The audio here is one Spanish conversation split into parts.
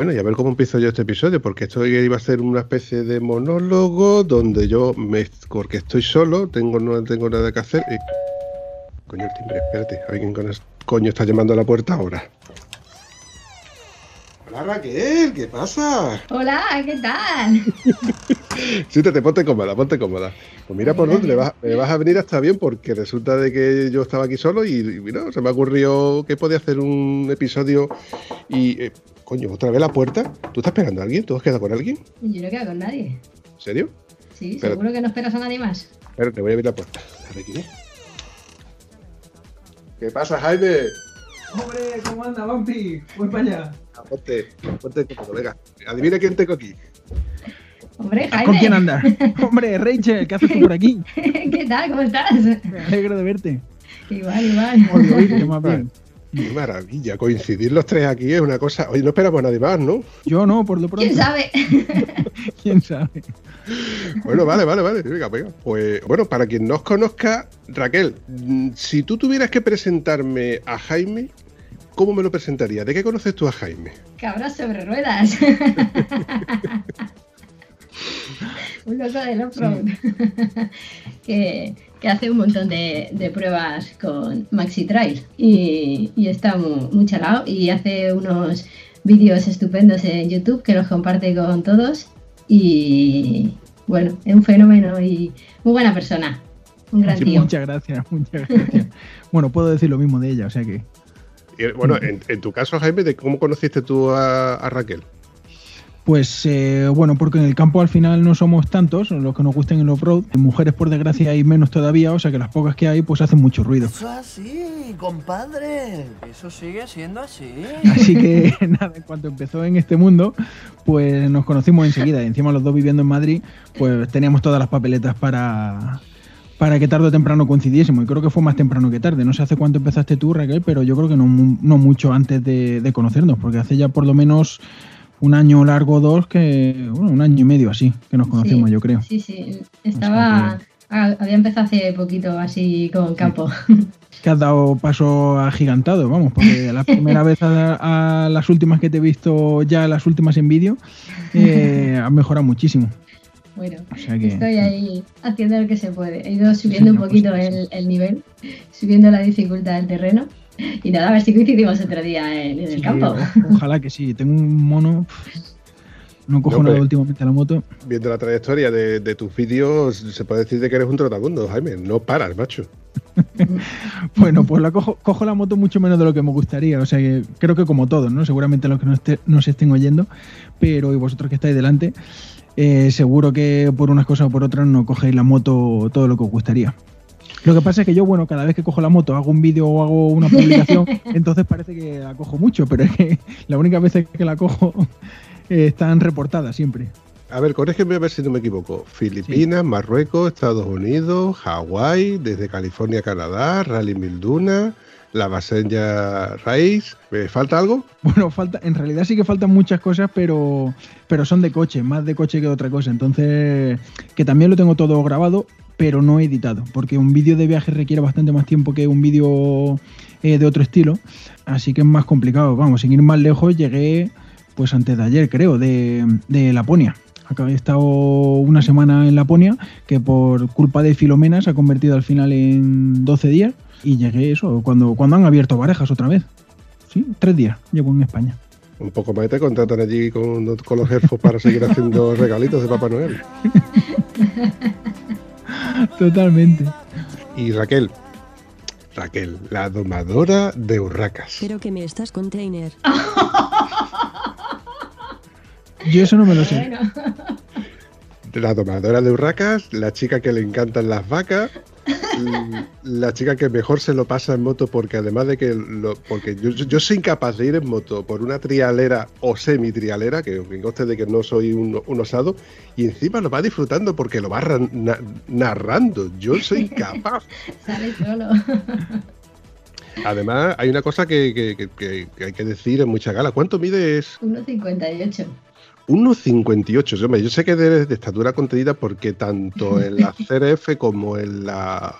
Bueno, y a ver cómo empiezo yo este episodio, porque esto iba a ser una especie de monólogo donde yo, me, porque estoy solo, tengo no tengo nada que hacer. Y... Coño, el timbre, espérate, alguien con el coño está llamando a la puerta ahora. Hola Raquel, ¿qué pasa? Hola, ¿qué tal? Siéntate, ponte cómoda, ponte cómoda. Pues mira por dónde me vas, me vas, a venir hasta bien, porque resulta de que yo estaba aquí solo y, y se me ocurrió que podía hacer un episodio y eh, Coño, otra vez la puerta. ¿Tú estás esperando a alguien? ¿Tú has quedado con alguien? Yo no he quedado con nadie. ¿En serio? Sí, seguro que no esperas a nadie más. Espera, te voy a abrir la puerta. A ver quién es. ¿Qué pasa, Jaime? Hombre, ¿cómo anda, Vampi? Voy para allá. Ah, ponte, ponte cómodo, venga. Adivina quién tengo aquí. Hombre, Jaime. ¿Con quién anda? Hombre, Rachel, ¿qué haces tú por aquí? ¿Qué tal? ¿Cómo estás? Me alegro de verte. Igual, igual. Oye, oye, más bien. Qué maravilla, coincidir los tres aquí es una cosa. Oye, no esperamos a nadie más, ¿no? Yo no, por lo pronto. ¿Quién sabe? ¿Quién sabe? Bueno, vale, vale, vale. Venga, venga. Pues bueno, para quien no os conozca, Raquel, mm, si tú tuvieras que presentarme a Jaime, ¿cómo me lo presentarías? ¿De qué conoces tú a Jaime? Cabras sobre ruedas. Un loco del off-road. que que hace un montón de, pruebas con Maxi Trail y, está muy, chalado y hace unos vídeos estupendos en YouTube que los comparte con todos y bueno, es un fenómeno y muy buena persona, un gran tío. Muchas gracias, muchas gracias. bueno, puedo decir lo mismo de ella, o sea que... Bueno, en, tu caso, Jaime, ¿cómo conociste tú a Raquel? Pues eh, bueno, porque en el campo al final no somos tantos los que nos gusten el off-road. Mujeres, por desgracia, hay menos todavía, o sea que las pocas que hay, pues hacen mucho ruido. Eso así, compadre. Eso sigue siendo así. Así que nada, en cuanto empezó en este mundo, pues nos conocimos enseguida. Y encima los dos viviendo en Madrid, pues teníamos todas las papeletas para, para que tarde o temprano coincidiésemos. Y creo que fue más temprano que tarde. No sé hace cuánto empezaste tú, Raquel, pero yo creo que no, no mucho antes de, de conocernos, porque hace ya por lo menos un año largo dos que, bueno, un año y medio así que nos conocimos, yo creo. Sí, sí, estaba, había empezado hace poquito así con campo. Que has dado paso agigantado, vamos, porque la primera vez a, las últimas que te he visto, ya las últimas en vídeo, eh, has mejorado muchísimo. Bueno, estoy ahí haciendo lo que se puede. He ido subiendo un poquito el, el nivel, subiendo la dificultad del terreno. Y nada, a ver si coincidimos otro día en, el campo. Ojalá que sí. Tengo un mono. No cojo nada últimamente la moto. Viendo la trayectoria de, tus vídeos, se puede decir que eres un trotamundo, Jaime. No paras, macho. bueno, pues la cojo, cojo la moto mucho menos de lo que me gustaría. O sea que creo que como todos, ¿no? Seguramente los que no, esté, se estén oyendo, pero y vosotros que estáis delante, eh, seguro que por unas cosas o por otras no cogéis la moto todo lo que os gustaría. Lo que pasa es que yo, bueno, cada vez que cojo la moto, hago un vídeo o hago una publicación, entonces parece que la cojo mucho, pero es que la única vez que la cojo eh, están reportadas siempre. A ver, corrígeme a ver si no me equivoco. Filipinas, Marruecos, Estados Unidos, Hawái, desde California, Canadá, Rally Milduna, la Basenja Race. ¿Me falta algo? Bueno, falta, en realidad sí que faltan muchas cosas, pero, pero son de coche, más de coche que de otra cosa. Entonces, que también lo tengo todo grabado pero no editado, porque un vídeo de viaje requiere bastante más tiempo que un vídeo eh, de otro estilo, así que es más complicado. Vamos, sin ir más lejos, llegué pues antes de ayer, creo, de, Laponia. Acá he estado una semana en Laponia, que por culpa de Filomena se ha convertido al final en 12 días, y llegué eso, cuando, cuando han abierto parejas otra vez. Sí, tres días llevo en España. Un poco más te contratan allí con, con los elfos para seguir haciendo regalitos de Papá Noel. Totalmente. Y Raquel, Raquel, la domadora de urracas. Pero que me estás container. Yo eso no me lo sé. Bueno, La domadora de urracas, la chica que le encantan las vacas, la chica que mejor se lo pasa en moto porque además de que lo, porque yo, soy incapaz de ir en moto por una trialera o semi-trialera, que que conste de que no soy un, un osado, y encima lo va disfrutando porque lo va na- narrando. Yo soy incapaz. sale solo. Además, hay una cosa que, que- que- que- que hay que decir en mucha gala. ¿Cuánto mides? 1,58. 1,58. Hombre, yo sé que eres de estatura contenida porque tanto en la CRF como en la,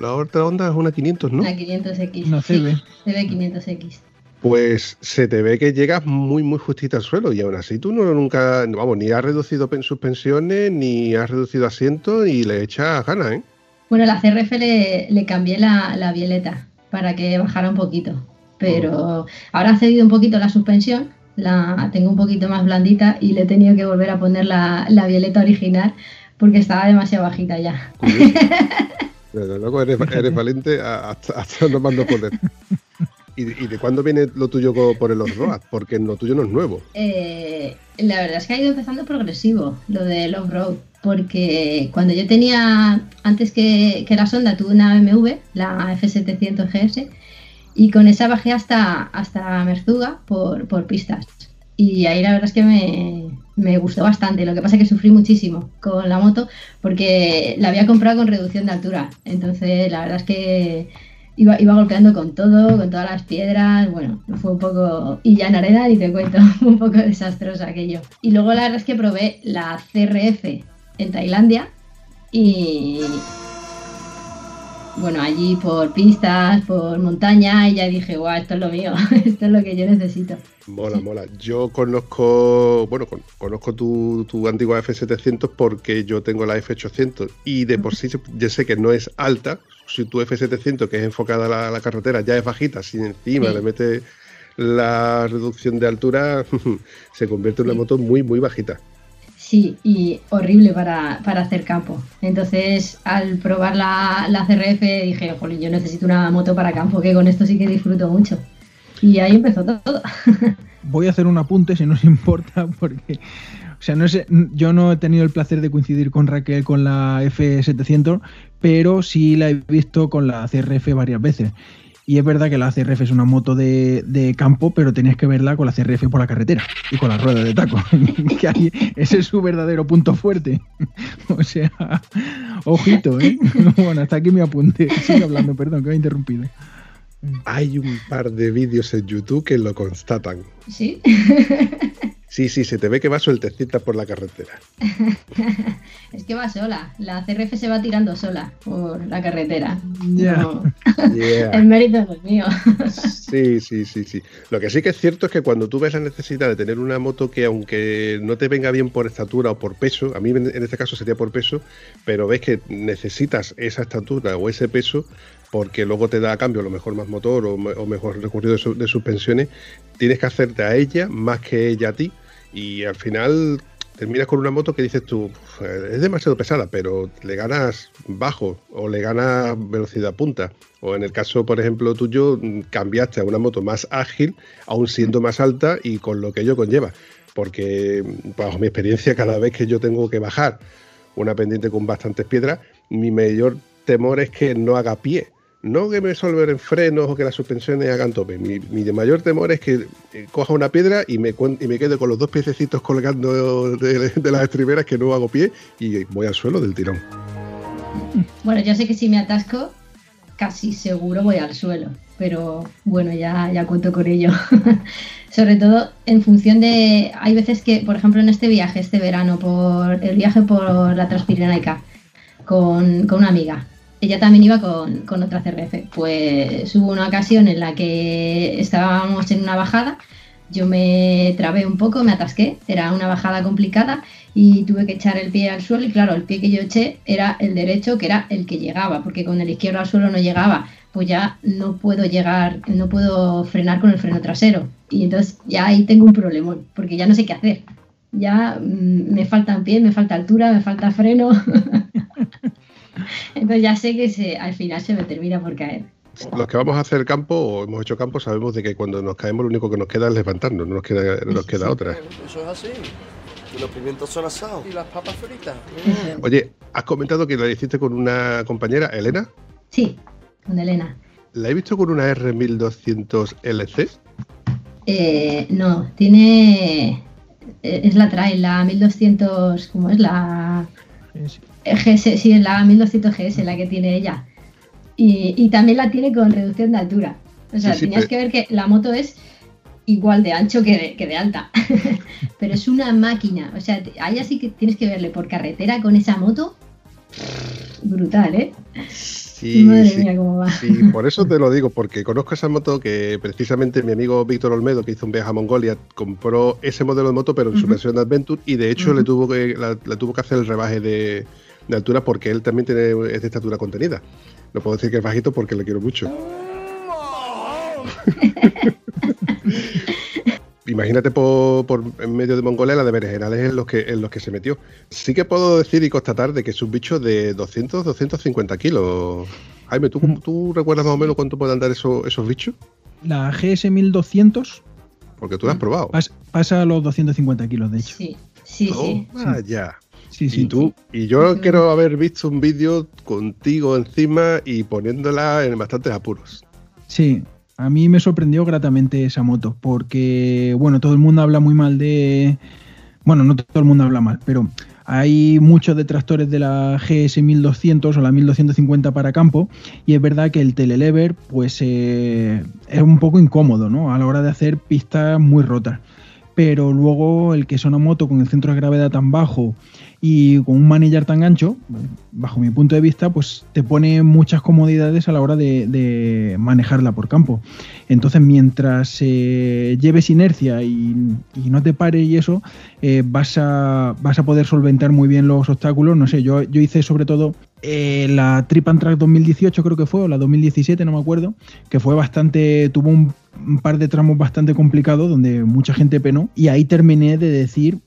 la otra onda es una 500, ¿no? La 500X. No, sí, CB. CB 500X. Pues se te ve que llegas muy, muy justita al suelo y aún así tú no nunca, vamos, ni has reducido pen- suspensiones, ni has reducido asientos y le echas ganas, ¿eh? Bueno, la CRF le, le cambié la, la violeta para que bajara un poquito. Pero ahora ha cedido un poquito la suspensión, la tengo un poquito más blandita y le he tenido que volver a poner la, la violeta original porque estaba demasiado bajita ya. Desde luego eres, eres valiente hasta, hasta no más no poder. ¿Y, de cuándo viene lo tuyo por el off-road? Porque lo tuyo no es nuevo. Eh, la verdad es que ha ido empezando progresivo lo del off-road, porque cuando yo tenía, antes que, que la sonda, tuve una BMW, la F700 GS, y con esa bajé hasta, hasta Merzuga por, por pistas. Y ahí la verdad es que me, me gustó bastante. Lo que pasa es que sufrí muchísimo con la moto porque la había comprado con reducción de altura. Entonces la verdad es que iba, iba golpeando con todo, con todas las piedras. Bueno, fue un poco... Y ya en arena ni te cuento, un poco desastroso aquello. Y luego la verdad es que probé la CRF en Tailandia y... Bueno, allí por pistas, por montaña, y ya dije, guau, esto es lo mío, esto es lo que yo necesito. Mola, mola. Yo conozco, bueno, con- conozco tu, tu antigua F700 porque yo tengo la F800 y de por sí yo sé que no es alta. Si tu F700, que es enfocada a la, a la carretera, ya es bajita, si encima Sí. le metes la reducción de altura, se convierte en una moto muy, muy bajita. Y horrible para, para hacer campo. Entonces, al probar la, la CRF, dije, jolín, yo necesito una moto para campo, que con esto sí que disfruto mucho. Y ahí empezó todo. Voy a hacer un apunte, si no os importa, porque. O sea, no sé, yo no he tenido el placer de coincidir con Raquel con la F700, pero sí la he visto con la CRF varias veces. Y es verdad que la CRF es una moto de, de campo, pero tenías que verla con la CRF por la carretera y con la rueda de taco. que ahí, ese es su verdadero punto fuerte. o sea, ojito, ¿eh? bueno, hasta aquí mi apunte. Sigue hablando, perdón, que me he interrumpido. Hay un par de vídeos en YouTube que lo constatan. Sí. Sí, sí, se te ve que va sueltecita por la carretera. es que va sola. La CRF se va tirando sola por la carretera. Ya. No, Yeah. el mérito es mío. Sí, sí, sí, sí. Lo que sí que es cierto es que cuando tú ves la necesidad de tener una moto que aunque no te venga bien por estatura o por peso, a mí en este caso sería por peso, pero ves que necesitas esa estatura o ese peso porque luego te da a cambio a lo mejor más motor o, me- o mejor recorrido de, su- de suspensiones, tienes que hacerte a ella más que ella a ti y al final terminas con una moto que dices tú, "Uf, es demasiado pesada, pero le ganas bajo o le ganas velocidad punta. O en el caso, por ejemplo, tuyo, cambiaste a una moto más ágil, aún siendo más alta y con lo que ello conlleva. Porque, bajo mi experiencia, cada vez que yo tengo que bajar una pendiente con bastantes piedras, mi mayor temor es que no haga pie. No que me solver en frenos o que las suspensiones hagan tope. Mi, mi mayor temor es que eh, coja una piedra y me, y me quede con los dos piececitos colgando de, de las estriberas que no hago pie y voy al suelo del tirón. Bueno, yo sé que si me atasco, casi seguro voy al suelo. Pero bueno, ya, ya cuento con ello. Sobre todo en función de. Hay veces que, por ejemplo, en este viaje, este verano, por el viaje por la Transpirenaica, con, con una amiga. Ella también iba con, con otra CRF. Pues hubo una ocasión en la que estábamos en una bajada. Yo me trabé un poco, me atasqué. Era una bajada complicada y tuve que echar el pie al suelo. Y claro, el pie que yo eché era el derecho, que era el que llegaba, porque con el izquierdo al suelo no llegaba. Pues ya no puedo llegar, no puedo frenar con el freno trasero. Y entonces ya ahí tengo un problemón, porque ya no sé qué hacer. Ya mm, me faltan pies, me falta altura, me falta freno. Entonces ya sé que se, al final se me termina por caer. los que vamos a hacer campo o hemos hecho campo sabemos de que cuando nos caemos lo único que nos queda es levantarnos, no nos queda, no nos queda otra. Eso es así. Y los pimientos son asados. Y las papas fritas. Oye, has comentado que lo hiciste con una compañera, Elena. Sí, con Elena. ¿La he visto con una R1200 LC? Eh, no, tiene. eh, Es la trae, la 1200. ¿Cómo es? La. GS, sí, es la 1200 GS la que tiene ella. Y, y también la tiene con reducción de altura. O sea, Sí, sí, tenías que ver que la moto es igual de ancho que de, que de alta. Pero es una máquina. O sea, te- ahí así que tienes que verle por carretera con esa moto. Brutal, ¿eh? Sí, Madre sí. mía, cómo va. Sí, por eso te lo digo, porque conozco esa moto que precisamente mi amigo Víctor Olmedo, que hizo un viaje a Mongolia, compró ese modelo de moto, pero en su versión de Adventure, y de hecho le tuvo que, la, la tuvo que hacer el rebaje de, de altura porque él también tiene, es de estatura contenida. No puedo decir que es bajito porque le quiero mucho. Imagínate por, por en medio de Mongolia la de berenjenales en los que en los que se metió. Sí que puedo decir y constatar de que es un bicho de 200, 250 kilos. Jaime, ¿tú, tú recuerdas más o menos cuánto pueden andar esos, esos bichos? La GS 1200 Porque tú lo has probado. pas- pasa a los 250 kilos, de hecho. Sí, sí, sí. Ya. Sí, Y sí. tú, y yo Sí. quiero haber visto un vídeo contigo encima y poniéndola en bastantes apuros. Sí, a mí me sorprendió gratamente esa moto, porque, bueno, todo el mundo habla muy mal de... Bueno, no todo el mundo habla mal, pero hay muchos detractores de la GS 1200 o la 1250 para campo, y es verdad que el telelever, pues, eh, es un poco incómodo, ¿no? A la hora de hacer pistas muy rotas. Pero luego el que es una moto con el centro de gravedad tan bajo y con un manillar tan ancho, bajo mi punto de vista, pues te pone muchas comodidades a la hora de, manejarla por campo. Entonces, mientras eh, lleves inercia y, y no te pares y eso, eh, vas, a, vas a poder solventar muy bien los obstáculos. No sé, yo, yo hice sobre todo eh, la Trip and Track 2018, creo que fue, o la 2017, no me acuerdo, que fue bastante, tuvo un, un par de tramos bastante complicados donde mucha gente penó y ahí terminé de decir,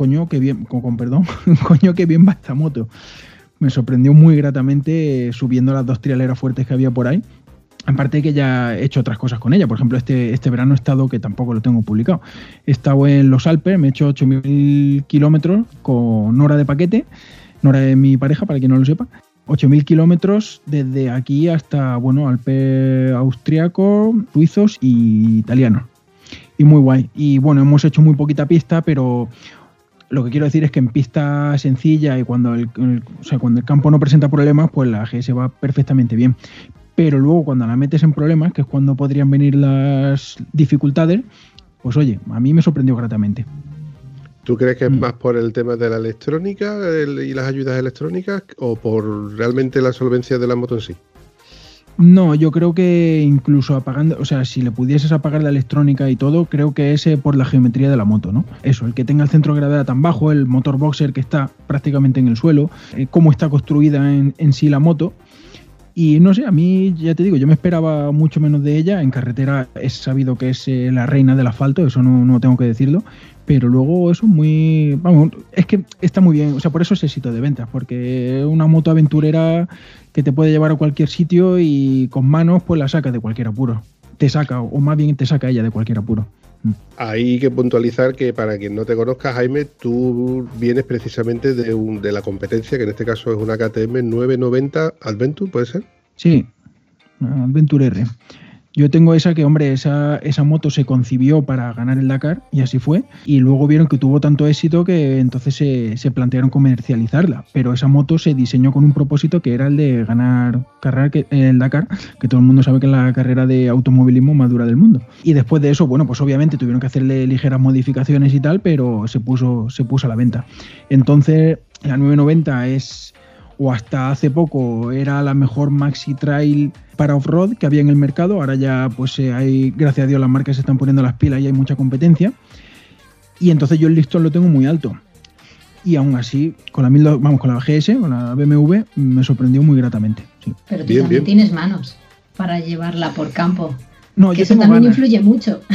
coño, que bien, con, con perdón, coño, que bien va esta moto. Me sorprendió muy gratamente eh, subiendo las dos trialeras fuertes que había por ahí. Aparte que ya he hecho otras cosas con ella. Por ejemplo, este, este verano he estado, que tampoco lo tengo publicado, he estado en los Alpes, me he hecho 8.000 kilómetros con Nora de paquete. Nora es mi pareja, para quien no lo sepa. 8.000 kilómetros desde aquí hasta, bueno, Alpes austriacos, suizos y italianos. Y muy guay. Y bueno, hemos hecho muy poquita pista, pero lo que quiero decir es que en pista sencilla y cuando el, el- o sea, cuando el campo no presenta problemas, pues la GS va perfectamente bien. Pero luego cuando la metes en problemas, que es cuando podrían venir las dificultades, pues oye, a mí me sorprendió gratamente. ¿Tú crees que es Mm. más por el tema de la electrónica el- y las ayudas electrónicas o por realmente la solvencia de la moto en sí? No, yo creo que incluso apagando, o sea, si le pudieses apagar la electrónica y todo, creo que es eh, por la geometría de la moto, ¿no? Eso, el que tenga el centro de gravedad tan bajo, el motor boxer que está prácticamente en el suelo, eh, cómo está construida en, sí la moto. Y no sé, a mí ya te digo, yo me esperaba mucho menos de ella. En carretera es sabido que es eh, la reina del asfalto, eso no, no tengo que decirlo. Pero luego eso es muy. Vamos, es que está muy bien. O sea, por eso es éxito de ventas, porque una moto aventurera que te puede llevar a cualquier sitio y con manos pues la sacas de cualquier apuro. Te saca, o más bien te saca ella de cualquier apuro. Hay que puntualizar que para quien no te conozca, Jaime, tú vienes precisamente de, un- de la competencia, que en este caso es una KTM 990 Adventure, ¿puede ser? Sí, Adventure R. Yo tengo esa que, hombre, esa, esa moto se concibió para ganar el Dakar y así fue. Y luego vieron que tuvo tanto éxito que entonces se, se plantearon comercializarla. Pero esa moto se diseñó con un propósito que era el de ganar carrera que, el Dakar, que todo el mundo sabe que es la carrera de automovilismo más dura del mundo. Y después de eso, bueno, pues obviamente tuvieron que hacerle ligeras modificaciones y tal, pero se puso, se puso a la venta. Entonces, la 990 es o hasta hace poco era la mejor maxi trail para off-road que había en el mercado. Ahora ya, pues eh, hay, gracias a Dios, las marcas se están poniendo las pilas y hay mucha competencia. Y entonces yo el listón lo tengo muy alto. Y aún así, con la, 1200 vamos, con la GS, con la BMW, me sorprendió muy gratamente. sí. Pero tú Bien, también bien. tienes manos para llevarla por campo. No, que yo eso tengo también ganas. influye mucho.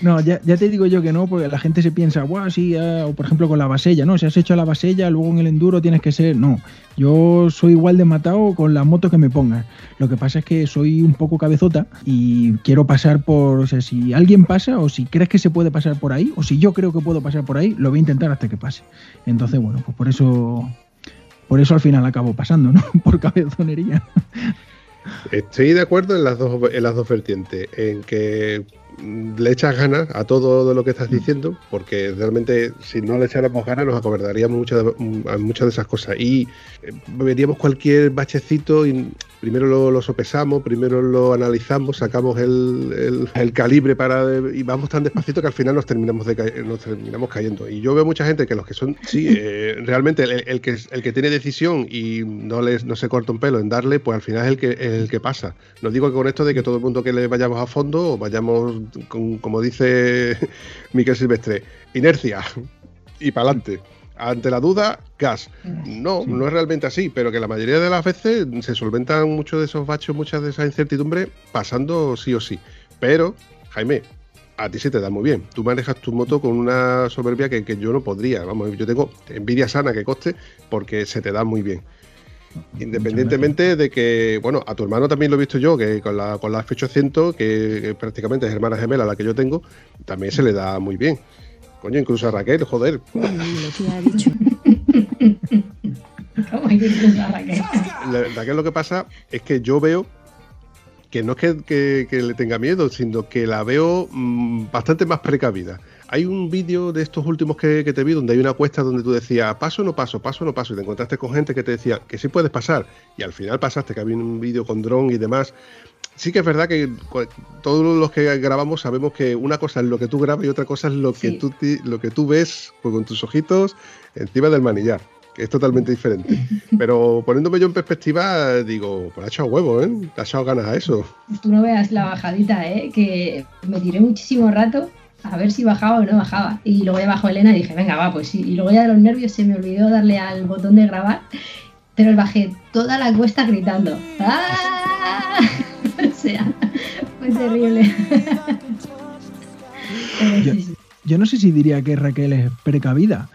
No, ya, ya te digo yo que no, porque la gente se piensa, guau, sí, ah", o por ejemplo con la vasella, ¿no? Si has hecho la vasella, luego en el enduro tienes que ser. No, yo soy igual de matado con la moto que me pongas. Lo que pasa es que soy un poco cabezota y quiero pasar por. O sea, si alguien pasa, o si crees que se puede pasar por ahí, o si yo creo que puedo pasar por ahí, lo voy a intentar hasta que pase. Entonces, bueno, pues por eso. Por eso al final acabo pasando, ¿no? Por cabezonería. Estoy de acuerdo en las dos, en las dos vertientes, en que le echas ganas a todo lo que estás diciendo, porque realmente si no le echáramos ganas nos acobardaríamos muchas de, mm, muchas de esas cosas y eh, veríamos cualquier bachecito y primero lo, lo sopesamos, primero lo analizamos, sacamos el, el- calibre para y vamos tan despacito que al final nos terminamos de nos terminamos cayendo. Y yo veo mucha gente que los que son, sí, eh, realmente el, el que el que tiene decisión y no les no se corta un pelo en darle, pues al final es el que el que pasa. No digo que con esto de que todo el mundo que le vayamos a fondo o vayamos con, como dice Miquel Silvestre, inercia y para adelante. Ante la duda, gas. No, Sí. no es realmente así, pero que la mayoría de las veces se solventan muchos de esos bachos, muchas de esas incertidumbres pasando sí o sí. Pero, Jaime, a ti se te da muy bien. Tú manejas tu moto con una soberbia que, que yo no podría. Vamos, yo tengo envidia sana que coste porque se te da muy bien. Independientemente de que, bueno, a tu hermano también lo he visto yo, que con la, con la F800, que, que prácticamente es hermana gemela la que yo tengo, también se le da muy bien. Coño, incluso a Raquel, joder. Uy, lo que lo que pasa es que yo veo que no es que, que- que le tenga miedo, sino que la veo mm, bastante más precavida. Hay un vídeo de estos últimos que, que te vi donde hay una cuesta donde tú decías paso o no paso, paso o no paso, y te encontraste con gente que te decía que sí puedes pasar, y al final pasaste, que había un vídeo con dron y demás. Sí que es verdad que todos los que grabamos sabemos que una cosa es lo que tú grabas y otra cosa es lo que, tú, lo que tú ves pues, con tus ojitos encima del manillar, que es totalmente diferente. Pero poniéndome yo en perspectiva, digo, pues ha echado huevo, ¿eh? Ha echado ganas a eso. Tú no veas la bajadita, ¿eh? Que me tiré muchísimo rato a ver si bajaba o no bajaba. Y luego ya bajó Elena y dije, venga, va, pues sí. Y luego ya de los nervios se me olvidó darle al botón de grabar, pero bajé toda la cuesta gritando. ¡Ah! o sea, fue terrible. Yo- no sé si diría que Raquel es precavida.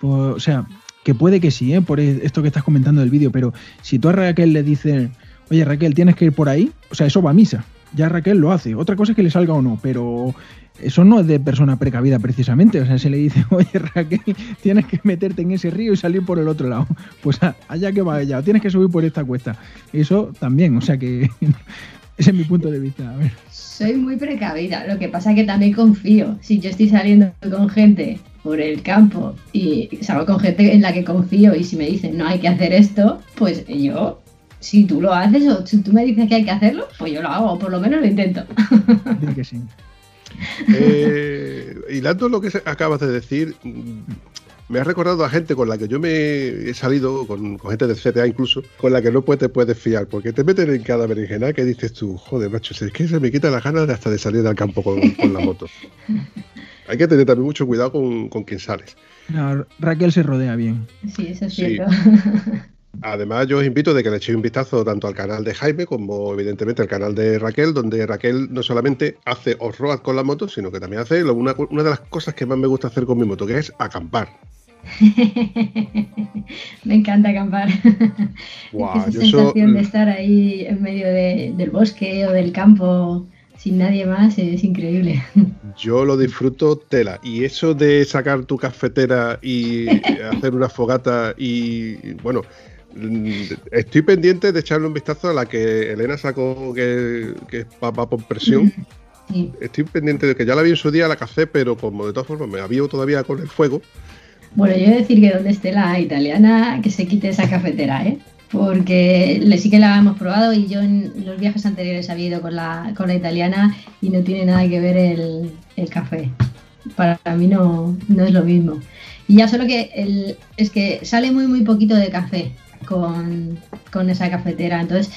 Pues, o sea, que puede que sí, ¿eh? por esto que estás comentando del vídeo, pero si tú a Raquel le dices, oye Raquel, tienes que ir por ahí, o sea, eso va a misa. Ya Raquel lo hace. Otra cosa es que le salga o no, pero eso no es de persona precavida precisamente. O sea, se le dice, oye Raquel, tienes que meterte en ese río y salir por el otro lado. Pues allá que va ella, tienes que subir por esta cuesta. Eso también, o sea que ese es mi punto de vista. A ver. Soy muy precavida, lo que pasa es que también confío. Si yo estoy saliendo con gente por el campo y salgo con gente en la que confío y si me dicen no hay que hacer esto, pues yo, si tú lo haces o si tú me dices que hay que hacerlo, pues yo lo hago, o por lo menos lo intento. Dile que sí. Eh, hilando lo que acabas de decir, mm, me ha recordado a gente con la que yo me he salido, con, con gente del CTA incluso, con la que no puedes, te puedes fiar, porque te meten en cada berenjena que dices tú, joder, macho, es que se me quita las ganas de hasta de salir al campo con, con la moto. Hay que tener también mucho cuidado con, con quien sales. No, Raquel se rodea bien. Sí, eso es Sí. cierto. Además, yo os invito de que le echéis un vistazo tanto al canal de Jaime como evidentemente al canal de Raquel, donde Raquel no solamente hace off-road con la moto, sino que también hace una, una de las cosas que más me gusta hacer con mi moto, que es acampar. me encanta acampar. Guau, esa yo sensación de estar ahí en medio de- del bosque o del campo sin nadie más es increíble. Yo lo disfruto tela. Y eso de sacar tu cafetera y hacer una fogata y, bueno, mm, estoy pendiente de echarle un vistazo a la que Elena sacó que, que es papá por presión. Sí. Estoy pendiente de que ya la vi en su día, la café, pero como de todas formas me avío todavía con el fuego. Bueno, yo he de decir que donde esté la italiana, que se quite esa cafetera, ¿eh? Porque le, sí que la hemos probado y yo en los viajes anteriores había ido con la, con la italiana y no tiene nada que ver el, el café. Para mí no, no es lo mismo. Y ya solo que el, es que sale muy muy poquito de café con, con esa cafetera. Entonces,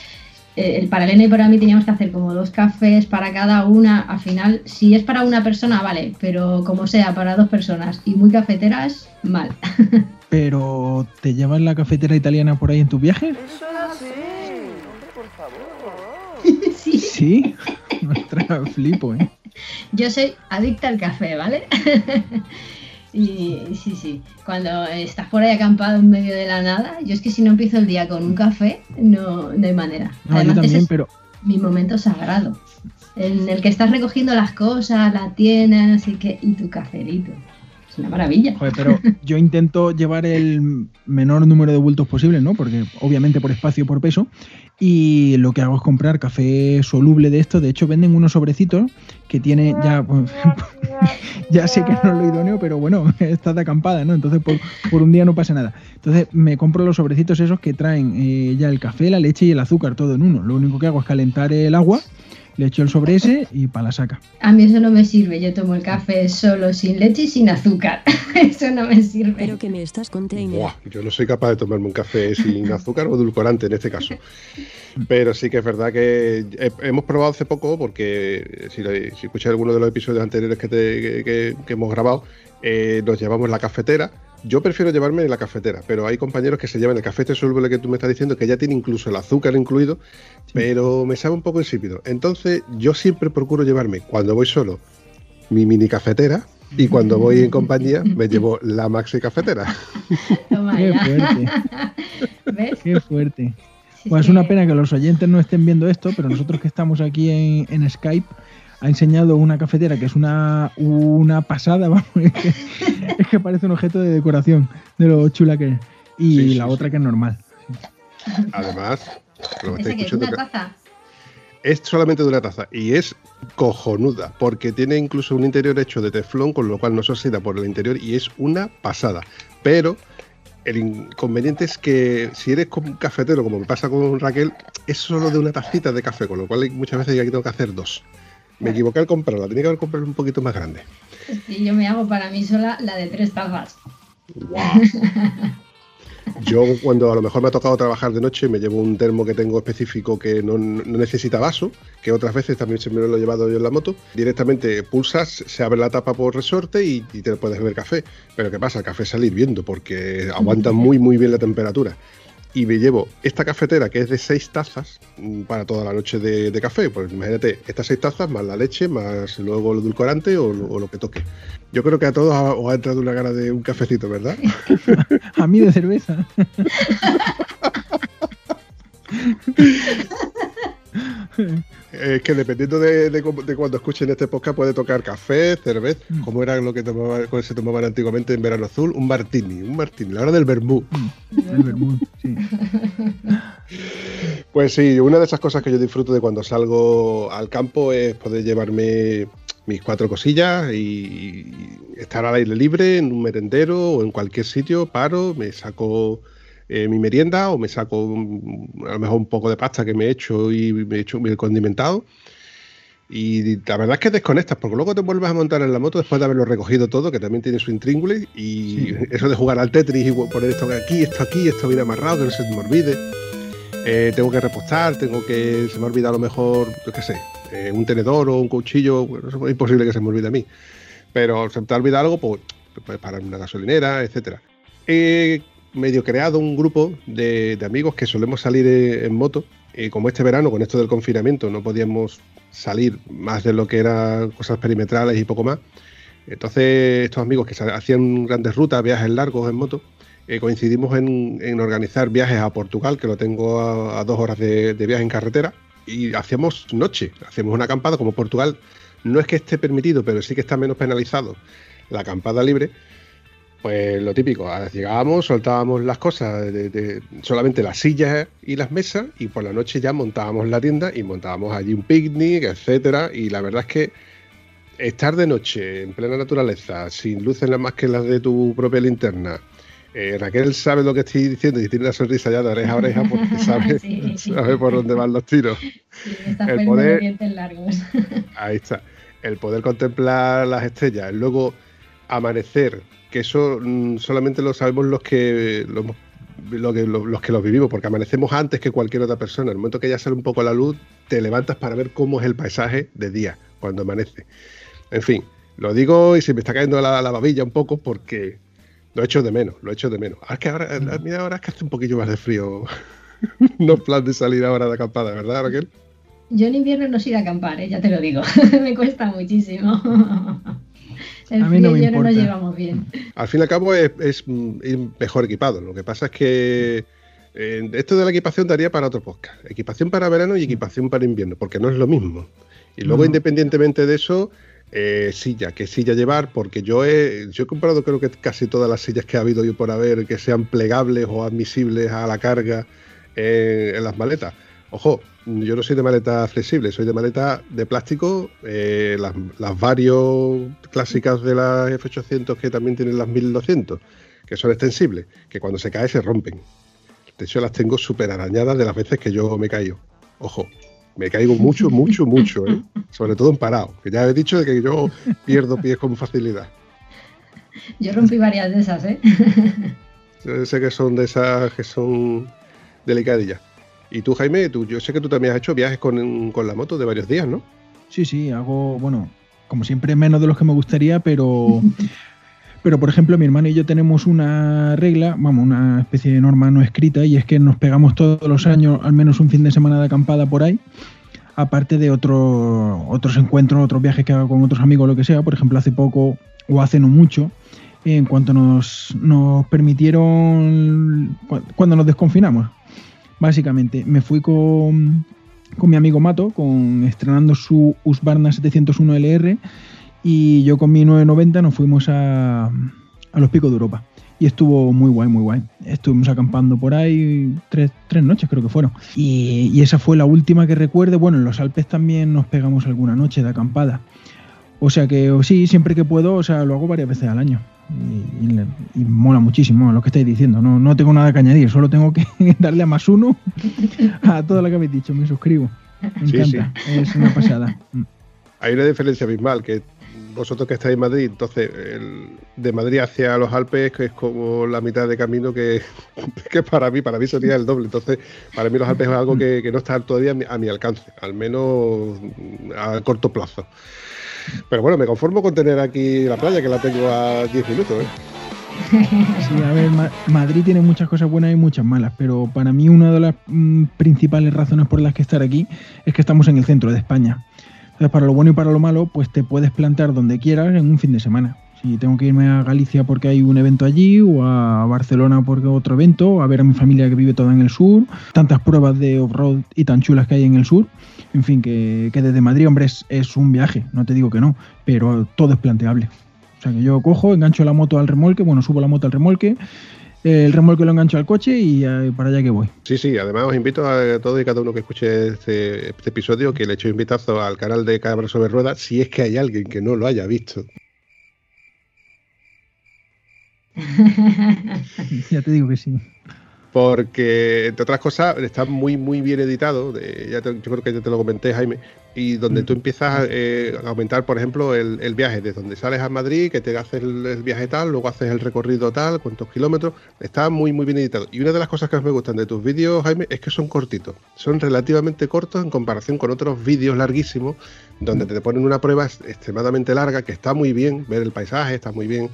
eh, el para Elena y para mí teníamos que hacer como dos cafés para cada una. Al final, si es para una persona, vale, pero como sea para dos personas y muy cafeteras, mal. Pero, ¿te llevas la cafetera italiana por ahí en tu viaje? Eso era así. Hombre, por favor. sí. Sí. Ostras, flipo, ¿eh? Yo soy adicta al café, ¿vale? y sí, sí, cuando estás por ahí acampado en medio de la nada, yo es que si no empiezo el día con un café, no, no hay manera. No, yo Además, ese también, es pero mi momento sagrado, en el que estás recogiendo las cosas, la tienes y, que, y tu cafelito. Es una maravilla. Joder, pero yo intento llevar el menor número de bultos posible, ¿no? Porque obviamente por espacio y por peso. Y lo que hago es comprar café soluble de esto. De hecho, venden unos sobrecitos que tiene ya. ya sé que no es lo idóneo, pero bueno, estás de acampada, ¿no? Entonces por, por un día no pasa nada. Entonces me compro los sobrecitos esos que traen eh, ya el café, la leche y el azúcar, todo en uno. Lo único que hago es calentar el agua, le echo el sobre ese y para la saca. A mí eso no me sirve, yo tomo el café solo sin leche y sin azúcar. eso no me sirve. Pero que me estás. Buah, yo no soy capaz de tomarme un café sin azúcar o edulcorante en este caso. Pero sí que es verdad que he- hemos probado hace poco, porque si, le- si escuchas alguno de los episodios anteriores que, te- que- que- que hemos grabado, eh, nos llevamos la cafetera. Yo prefiero llevarme la cafetera, pero hay compañeros que se llevan el café este soluble que tú me estás diciendo, que ya tiene incluso el azúcar incluido, pero me sabe un poco insípido. Entonces, yo siempre procuro llevarme, cuando voy solo, mi mini cafetera, y cuando voy en compañía, me llevo la maxi cafetera. Toma Qué fuerte, ¿Ves? qué fuerte. Pues es una pena que los oyentes no estén viendo esto, pero nosotros que estamos aquí en, en Skype ha enseñado una cafetera que es una, una pasada, vamos, es que, es que parece un objeto de decoración de lo chula que es. Y Sí, sí, la otra sí. que es normal. Además, lo que ¿Esa estáis que es una taza? es solamente de una taza y es cojonuda porque tiene incluso un interior hecho de teflón con lo cual no se oxida por el interior y es una pasada. Pero el inconveniente es que si eres como un cafetero como me pasa con Raquel es solo de una tacita de café con lo cual hay muchas veces aquí tengo que hacer dos. Me equivoqué al comprarla, tenía que haber comprado un poquito más grande. Y yo me hago para mí sola la de tres tazas. Yo cuando a lo mejor me ha tocado trabajar de noche me llevo un termo que tengo específico que no, no necesita vaso, que otras veces también se me lo he llevado yo en la moto. Directamente pulsas, se abre la tapa por resorte y, y te puedes beber café. Pero ¿qué pasa? El café sale hirviendo porque aguanta muy muy bien la temperatura. Y me llevo esta cafetera que es de seis tazas mm, para toda la noche de, de café. Pues imagínate, estas seis tazas más la leche, más luego el edulcorante o, lo- o lo que toque. Yo creo que a todos os ha entrado una gana de un cafecito, ¿verdad? A mí de cerveza. Es que dependiendo de, de de cuando escuchen este podcast puede tocar café, cerveza, Mm. como era lo que tomaba, se tomaban antiguamente en verano azul, un martini, un martini, la hora del vermú. El vermut, sí. Pues sí, una de esas cosas que yo disfruto de cuando salgo al campo es poder llevarme mis cuatro cosillas y estar al aire libre en un merendero o en cualquier sitio, paro, me saco eh, mi merienda o me saco un- a lo mejor un poco de pasta que me he hecho y me he hecho mi condimentado. Y la verdad es que desconectas, porque luego te vuelves a montar en la moto después de haberlo recogido todo, que también tiene su intríngulis, y Sí. eso de jugar al Tetris y poner esto aquí, esto aquí, esto bien amarrado, que no se me olvide. Eh, tengo que repostar, tengo que. Se me ha olvidado a lo mejor, yo qué sé, eh, un tenedor o un cuchillo, bueno, eso es imposible que se me olvide a mí. Pero se te ha olvidado algo, pues puedes parar en una gasolinera, etcétera. Medio creado un grupo de, amigos que solemos salir eh, en moto. Y como este verano, con esto del confinamiento, no podíamos salir más de lo que eran cosas perimetrales y poco más. Entonces, estos amigos que hacían grandes rutas, viajes largos en moto, eh, coincidimos en, organizar viajes a Portugal, que lo tengo a, dos horas de, viaje en carretera, y hacíamos noche, hacíamos una acampada, como Portugal no es que esté permitido, pero sí que está menos penalizado la acampada libre, pues lo típico, llegábamos, soltábamos las cosas, de- de- solamente las sillas y las mesas, y por la noche ya montábamos la tienda y montábamos allí un picnic, etcétera, y la verdad es que estar de noche en plena naturaleza, sin luces más que las de tu propia linterna, eh, Raquel sabe lo que estoy diciendo y tiene una sonrisa ya de oreja a oreja porque sabe, Sí, sabe por dónde van los tiros. Sí, El poder- largos. Ahí está. El poder contemplar las estrellas, luego amanecer, que eso mm, solamente lo sabemos los que lo que, lo- los que los vivimos, porque amanecemos antes que cualquier otra persona. En el momento que ya sale un poco la luz, te levantas para ver cómo es el paisaje de día, cuando amanece. En fin, lo digo y se me está cayendo la, la babilla un poco porque lo echo de menos, lo echo de menos. Ahora es que ahora, mira, ahora es que hace un poquillo más de frío. no es plan de salir ahora de acampada, ¿verdad, Raquel? Yo en invierno no soy de acampar, ¿eh? ya te lo digo. me cuesta muchísimo. El A mí no me no nos llevamos bien. Al fin y al cabo es, mejor equipado. Lo que pasa es que eh, esto de la equipación daría para otro podcast. Equipación para verano y equipación para invierno, porque no es lo mismo. Y luego, No. independientemente de eso, eh, silla, qué silla llevar, porque yo he, yo he comprado creo que casi todas las sillas que ha habido yo por haber, que sean plegables o admisibles a la carga eh, en las maletas. Ojo, yo no soy de maleta flexible, soy de maleta de plástico, eh, las, las varios clásicas de las F800 que también tienen las 1200, que son extensibles, que cuando se cae se rompen. De hecho, las tengo súper arañadas de las veces que yo me caído. Ojo, me caigo mucho, mucho, mucho, ¿eh? sobre todo en parado, que ya he dicho de que yo pierdo pies con facilidad. Yo rompí varias de esas, ¿eh? Yo sé que son de esas que son delicadillas. Y tú, Jaime, tú, yo sé que tú también has hecho viajes con, con la moto de varios días, ¿no? Sí, sí, hago, bueno, como siempre menos de los que me gustaría, pero, pero por ejemplo mi hermano y yo tenemos una regla, vamos, una especie de norma no escrita, y es que nos pegamos todos los años al menos un fin de semana de acampada por ahí, aparte de otro- otros encuentros, otros viajes que hago con otros amigos, lo que sea. Por ejemplo, hace poco o hace no mucho, en cuanto nos, nos permitieron, cu- cuando nos desconfinamos, básicamente, me fui con, con mi amigo Mato, con, estrenando su Husqvarna 701 LR, y yo con mi 990 nos fuimos a, a los picos de Europa. Y estuvo muy guay, muy guay. Estuvimos acampando por ahí tres, tres noches, creo que fueron. Y, y esa fue la última que recuerde. Bueno, en los Alpes también nos pegamos alguna noche de acampada. O sea que sí, siempre que puedo, o sea, lo hago varias veces al año. Y, y le- y mola muchísimo lo que estáis diciendo. No, no tengo nada que añadir, solo tengo que darle a más uno a todo lo que habéis dicho. Me suscribo. Me Sí, encanta. Es una pasada. Mm. Hay una diferencia abismal, que vosotros que estáis en Madrid, entonces el- de Madrid hacia los Alpes, que es como la mitad de camino que, que para mí, para mí sería el doble. Entonces, para mí los Alpes es algo que, que no está todavía a mi, a mi alcance, al menos a corto plazo. Pero bueno, me conformo con tener aquí la playa, que la tengo a 10 minutos. ¿eh? Sí, a ver, Ma- Madrid tiene muchas cosas buenas y muchas malas, pero para mí una de las mm, principales razones por las que estar aquí es que estamos en el centro de España. Entonces, para lo bueno y para lo malo, pues te puedes plantar donde quieras en un fin de semana. Si tengo que irme a Galicia porque hay un evento allí, o a Barcelona porque otro evento, a ver a mi familia que vive toda en el sur, tantas pruebas de off-road y tan chulas que hay en el sur. En fin, que, que desde Madrid, hombre, es, un viaje, no te digo que no, pero todo es planteable. O sea que yo cojo, engancho la moto al remolque, bueno, subo la moto al remolque, el remolque lo engancho al coche y para allá que voy. Sí, sí, además os invito a todos y cada uno que escuche este, este episodio que le eche un vistazo al canal de Cabra sobre Ruedas, si es que hay alguien que no lo haya visto. ya te digo que sí. Porque, entre otras cosas, está muy, muy bien editado. de- ya te- yo creo que ya te lo comenté, Jaime. Y donde tú empiezas eh, a aumentar, por ejemplo, el, el viaje, desde donde sales a Madrid, que te haces el, el viaje tal, luego haces el recorrido tal, cuántos kilómetros. Está muy, muy bien editado. Y una de las cosas que más me gustan de tus vídeos, Jaime, es que son cortitos. Son relativamente cortos en comparación con otros vídeos larguísimos, donde te ponen una prueba ex- extremadamente larga, que está muy bien ver el paisaje, está muy bien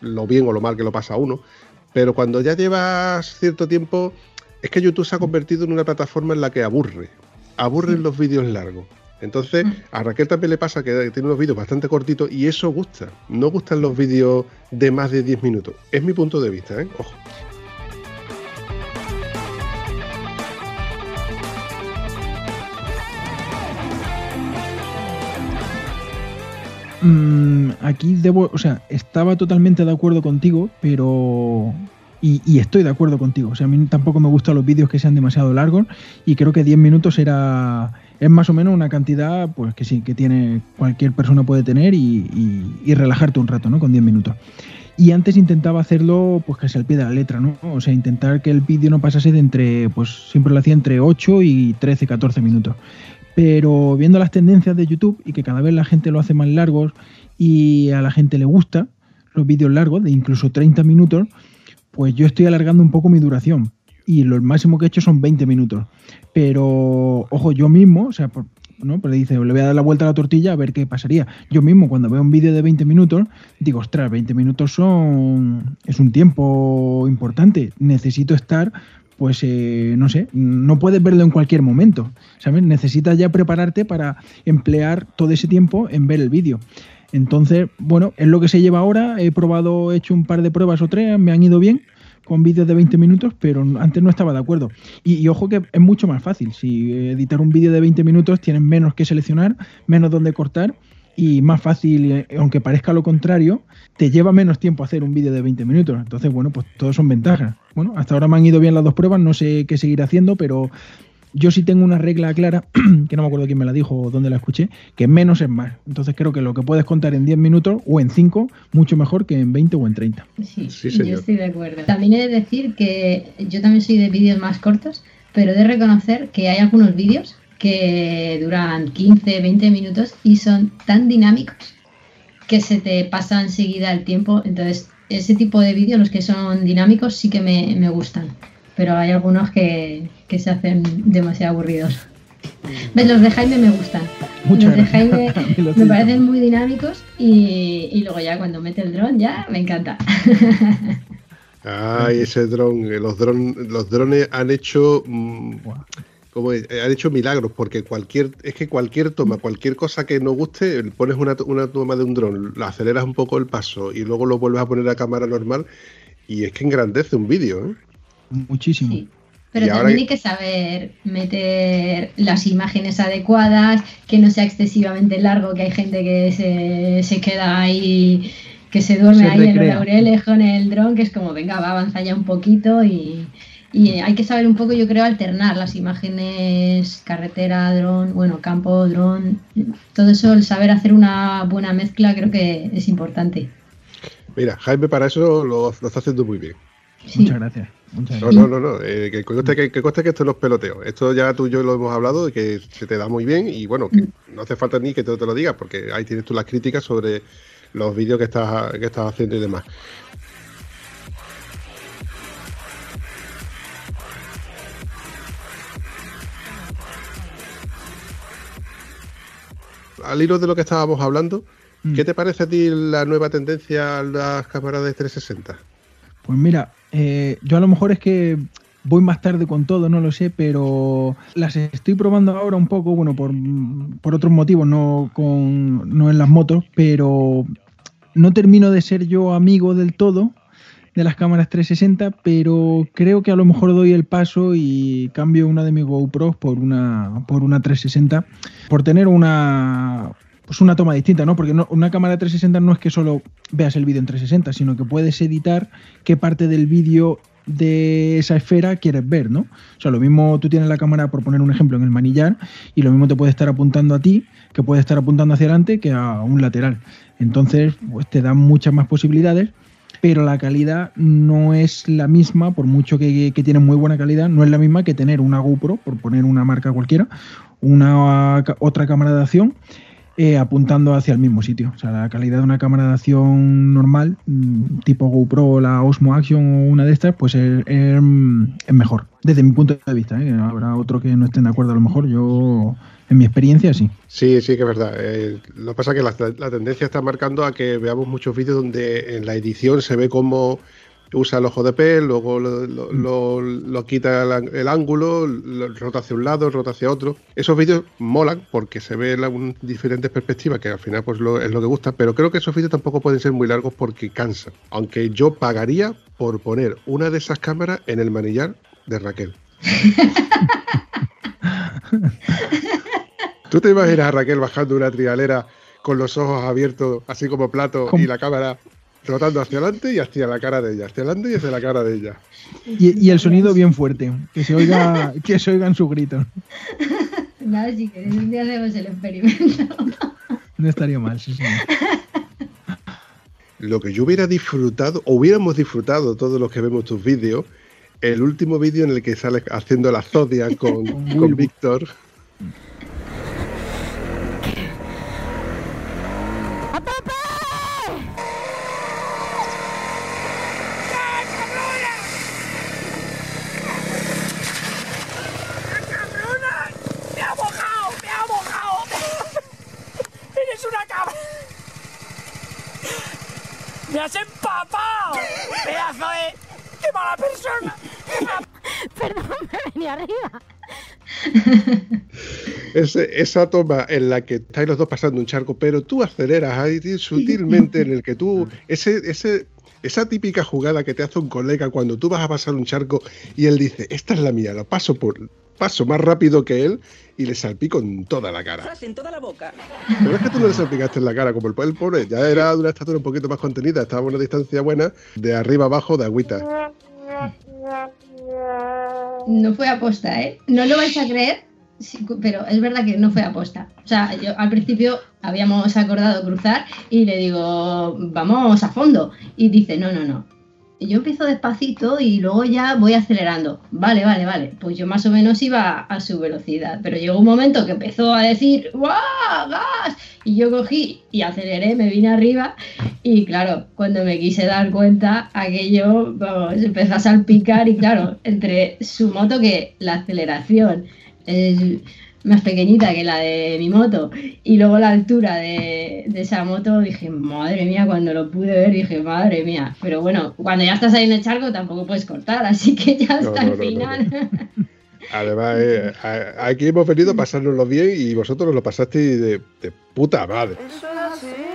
lo bien o lo mal que lo pasa uno. Pero cuando ya llevas cierto tiempo, es que YouTube se ha convertido en una plataforma en la que aburre. Aburren los vídeos largos. Entonces, a Raquel también le pasa que tiene unos vídeos bastante cortitos y eso gusta. No gustan los vídeos de más de 10 minutos. Es mi punto de vista, ¿eh? Ojo. Mm, aquí debo, o sea, estaba totalmente de acuerdo contigo, pero... Y, estoy de acuerdo contigo. O sea, a mí tampoco me gustan los vídeos que sean demasiado largos y creo que 10 minutos era... Es más o menos una cantidad, pues que sí, que tiene cualquier persona puede tener y, relajarte un rato, ¿no? Con 10 minutos. Y antes intentaba hacerlo, pues casi al pie de la letra, ¿no? O sea, intentar que el vídeo no pasase de entre, pues siempre lo hacía entre 8 y 13, 14 minutos. Pero viendo las tendencias de YouTube y que cada vez la gente lo hace más largos y a la gente le gusta los vídeos largos, de incluso 30 minutos, pues yo estoy alargando un poco mi duración. Y lo máximo que he hecho son 20 minutos. Pero, ojo, yo mismo, o sea, por- ¿no? Pues le dice, le voy a dar la vuelta a la tortilla a ver qué pasaría. Yo mismo, cuando veo un vídeo de 20 minutos, digo, ostras, 20 minutos son. es un tiempo importante. Necesito estar pues eh, no sé, no puedes verlo en cualquier momento, ¿sabes? Necesitas ya prepararte para emplear todo ese tiempo en ver el vídeo. Entonces, bueno, es lo que se lleva ahora. He probado, he hecho un par de pruebas o tres, me han ido bien con vídeos de 20 minutos, pero antes no estaba de acuerdo. Y, y ojo que es mucho más fácil. Si editar un vídeo de 20 minutos tienes menos que seleccionar, menos donde cortar y más fácil, eh, aunque parezca lo contrario, te lleva menos tiempo hacer un vídeo de 20 minutos. Entonces, bueno, pues todos son ventajas. Bueno, hasta ahora me han ido bien las dos pruebas, no sé qué seguir haciendo, pero yo sí tengo una regla clara, que no me acuerdo quién me la dijo o dónde la escuché, que menos es más. Entonces creo que lo que puedes contar en 10 minutos o en 5, mucho mejor que en 20 o en 30. Sí, Sí, yo señor. estoy de acuerdo. También he de decir que yo también soy de vídeos más cortos, pero he de reconocer que hay algunos vídeos que duran 15, 20 minutos y son tan dinámicos que se te pasa enseguida el tiempo. Entonces, ese tipo de vídeos, los que son dinámicos, sí que me, me gustan. Pero hay algunos que, que se hacen demasiado aburridos. ¿Ves? Los de Jaime me gustan. Muchas los de gracias. Jaime mí los me parecen muy dinámicos y, y luego ya cuando mete el dron ya me encanta. Ay, ese dron, eh, los, dron, los drones han hecho mm. Como han hecho milagros, porque cualquier, es que cualquier toma, cualquier cosa que no guste, pones una, to- una toma de un dron, la aceleras un poco el paso y luego lo vuelves a poner a cámara normal y es que engrandece un vídeo, ¿eh? Muchísimo. Sí. Pero Y también hay que saber meter las imágenes adecuadas, que no sea excesivamente largo, que hay gente que se, se queda ahí, que se duerme Se ahí en los recrea. laureles con el dron, que es como, venga, va, avanza ya un poquito y, y hay que saber un poco, yo creo, alternar las imágenes, carretera, dron, bueno, campo, dron, todo eso, el saber hacer una buena mezcla creo que es importante. Mira, Jaime para eso lo, lo está haciendo muy bien. Sí. Muchas gracias. Muchas No, gracias. no, no, no. eh, que, conste que, que conste que esto no es peloteo. Esto ya tú y yo lo hemos hablado, de que se te da muy bien y bueno, que no hace falta ni que te, te lo digas, porque ahí tienes tú las críticas sobre los vídeos que estás, que estás haciendo y demás. Al hilo de lo que estábamos hablando, Mm. ¿qué te parece a ti la nueva tendencia a las cámaras de 360? Pues mira, eh, yo a lo mejor es que voy más tarde con todo, no lo sé, pero las estoy probando ahora un poco, bueno, por, por otros motivos, no, con, no en las motos, pero no termino de ser yo amigo del todo de las cámaras 360, pero creo que a lo mejor doy el paso y cambio una de mis GoPros por una, por una 360, por tener una, pues una toma distinta, ¿no? Porque no- una cámara 360 no es que solo veas el vídeo en 360, sino que puedes editar qué parte del vídeo de esa esfera quieres ver, ¿no? O sea, lo mismo tú tienes la cámara, por poner un ejemplo, en el manillar, y lo mismo te puede estar apuntando a ti, que puede estar apuntando hacia adelante, que a un lateral. Entonces, pues te dan muchas más posibilidades, pero la calidad no es la misma, por mucho que, que tiene muy buena calidad, no es la misma que tener una GoPro, por poner una marca cualquiera, una otra cámara de acción eh, apuntando hacia el mismo sitio. O sea, la calidad de una cámara de acción normal, mm, tipo GoPro, la Osmo Action o una de estas, pues es, es, es mejor, desde mi punto de vista. ¿eh? Habrá otro que no estén de acuerdo, a lo mejor yo, en mi experiencia, sí. Sí, sí que es verdad. Eh, lo que pasa es que la, la tendencia está marcando a que veamos muchos vídeos donde en la edición se ve cómo usa el ojo de pez, luego lo, lo- lo- lo quita el, ángulo, lo rota hacia un lado, rota hacia otro. Esos vídeos molan porque se ve la- un- diferentes perspectivas, que al final pues es lo que gusta, pero creo que esos vídeos tampoco pueden ser muy largos porque cansan. Aunque yo pagaría por poner una de esas cámaras en el manillar de Raquel. ¿Tú te imaginas a Raquel bajando una trialera con los ojos abiertos, así como plato, ¿Cómo? y la cámara rotando hacia adelante y hacia la cara de ella, hacia adelante y hacia la cara de ella? Y, y el sonido bien fuerte, que se oiga, que se oigan sus gritos. Nada, si queréis un día hacemos el experimento. No estaría mal, sí, sí. Lo que yo hubiera disfrutado, o hubiéramos disfrutado todos los que vemos tus vídeos, el último vídeo en el que sales haciendo la zodia con, Con. Víctor. ¡Me has empapado! ¡Pedazo de... ¡Qué mala persona! Perdón, me venía arriba. Ese- esa toma en la que estáis los dos pasando un charco, pero tú aceleras ahí sutilmente en el que tú. Ese, ese, esa típica jugada que te hace un colega cuando tú vas a pasar un charco y él dice, esta es la mía, lo paso por. Paso más rápido que él y le salpico en toda la cara. en toda la boca. Pero es que tú no le salpicaste en la cara, como el, el pobre ya era de una estatura un poquito más contenida, estaba a una distancia buena, de arriba abajo de agüita. No fue aposta, ¿eh? No lo vais a creer, sí, pero es verdad que no fue aposta. O sea, yo al principio habíamos acordado cruzar y le digo, vamos a fondo. Y dice, no, no, no. Y yo empiezo despacito y luego ya voy acelerando. Vale, vale, vale. Pues yo más o menos iba a su velocidad. Pero llegó un momento que empezó a decir, ¡guau! ¡Gas! Y yo cogí y aceleré, me vine arriba. Y claro, cuando me quise dar cuenta, aquello vamos, empezó a salpicar. Y claro, entre su moto, que la aceleración es más pequeñita que la de mi moto, y luego la altura de, de esa moto, dije, madre mía, cuando lo pude ver, dije, madre mía. Pero bueno, cuando ya estás ahí en el charco, tampoco puedes cortar, así que ya hasta no, el no, no, final. Además, eh, aquí hemos venido a pasárnoslo bien y vosotros lo pasasteis de, de puta madre. Eso es así.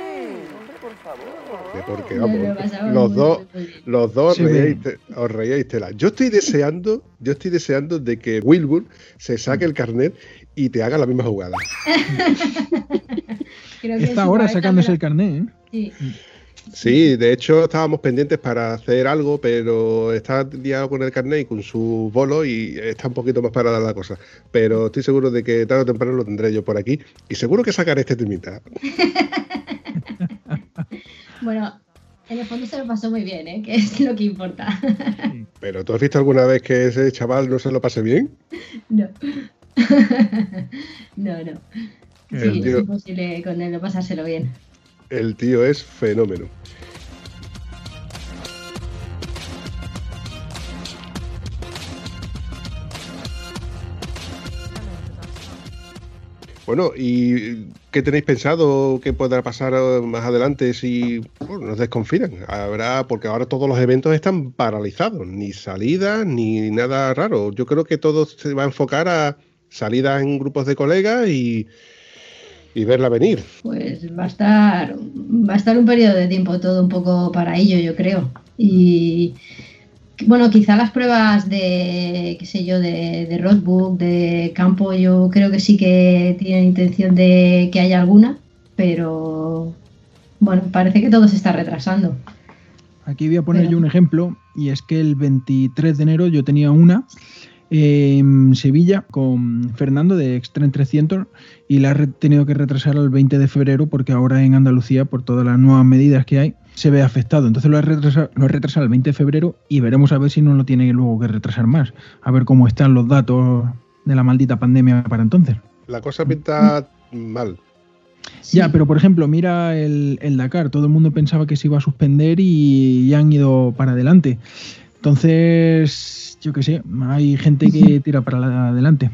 Porque lo vamos, los dos, los dos Sí, reíais os reíais tela. Yo estoy deseando, yo estoy deseando de que Wilbur se saque el carnet y te haga la misma jugada. Creo que ahora cabeza sacándose el carnet, ¿eh? sí. Sí, de hecho estábamos pendientes para hacer algo, pero está liado con el carnet y con su bolo y está un poquito más parada la cosa. Pero estoy seguro de que tarde o temprano lo tendré yo por aquí y seguro que sacaré este temita. Bueno, en el fondo se lo pasó muy bien, ¿eh? que es lo que importa. Pero ¿tú has visto alguna vez que ese chaval no se lo pase bien? no. no, no. El Sí, es imposible con él no pasárselo bien. El tío es fenómeno. Bueno, ¿y qué tenéis pensado que podrá pasar eh, más adelante si nos desconfinan? Habrá, porque ahora todos los eventos están paralizados, ni salidas ni nada raro. Yo creo que todo se va a enfocar a salidas en grupos de colegas y, y verla venir. Pues va a estar va a estar un periodo de tiempo todo un poco para ello, yo creo. Y bueno, quizá las pruebas de, qué sé yo, de, de roadbook, de campo, yo creo que sí que tienen intención de que haya alguna, pero bueno, parece que todo se está retrasando. Aquí voy a poner Pero- yo un ejemplo, y es que el 23 de enero yo tenía una en Sevilla con Fernando de Extreme 300 y la he tenido que retrasar al 20 de febrero porque ahora en Andalucía, por todas las nuevas medidas que hay, se ve afectado. Entonces lo he retrasado, lo he retrasado al 20 de febrero y veremos a ver si no lo tiene luego que retrasar más. A ver cómo están los datos de la maldita pandemia para entonces. La cosa pinta mal. Sí. Ya, pero por ejemplo, mira el, el Dakar. Todo el mundo pensaba que se iba a suspender y ya han ido para adelante. Entonces, yo qué sé, hay gente que tira para la- adelante.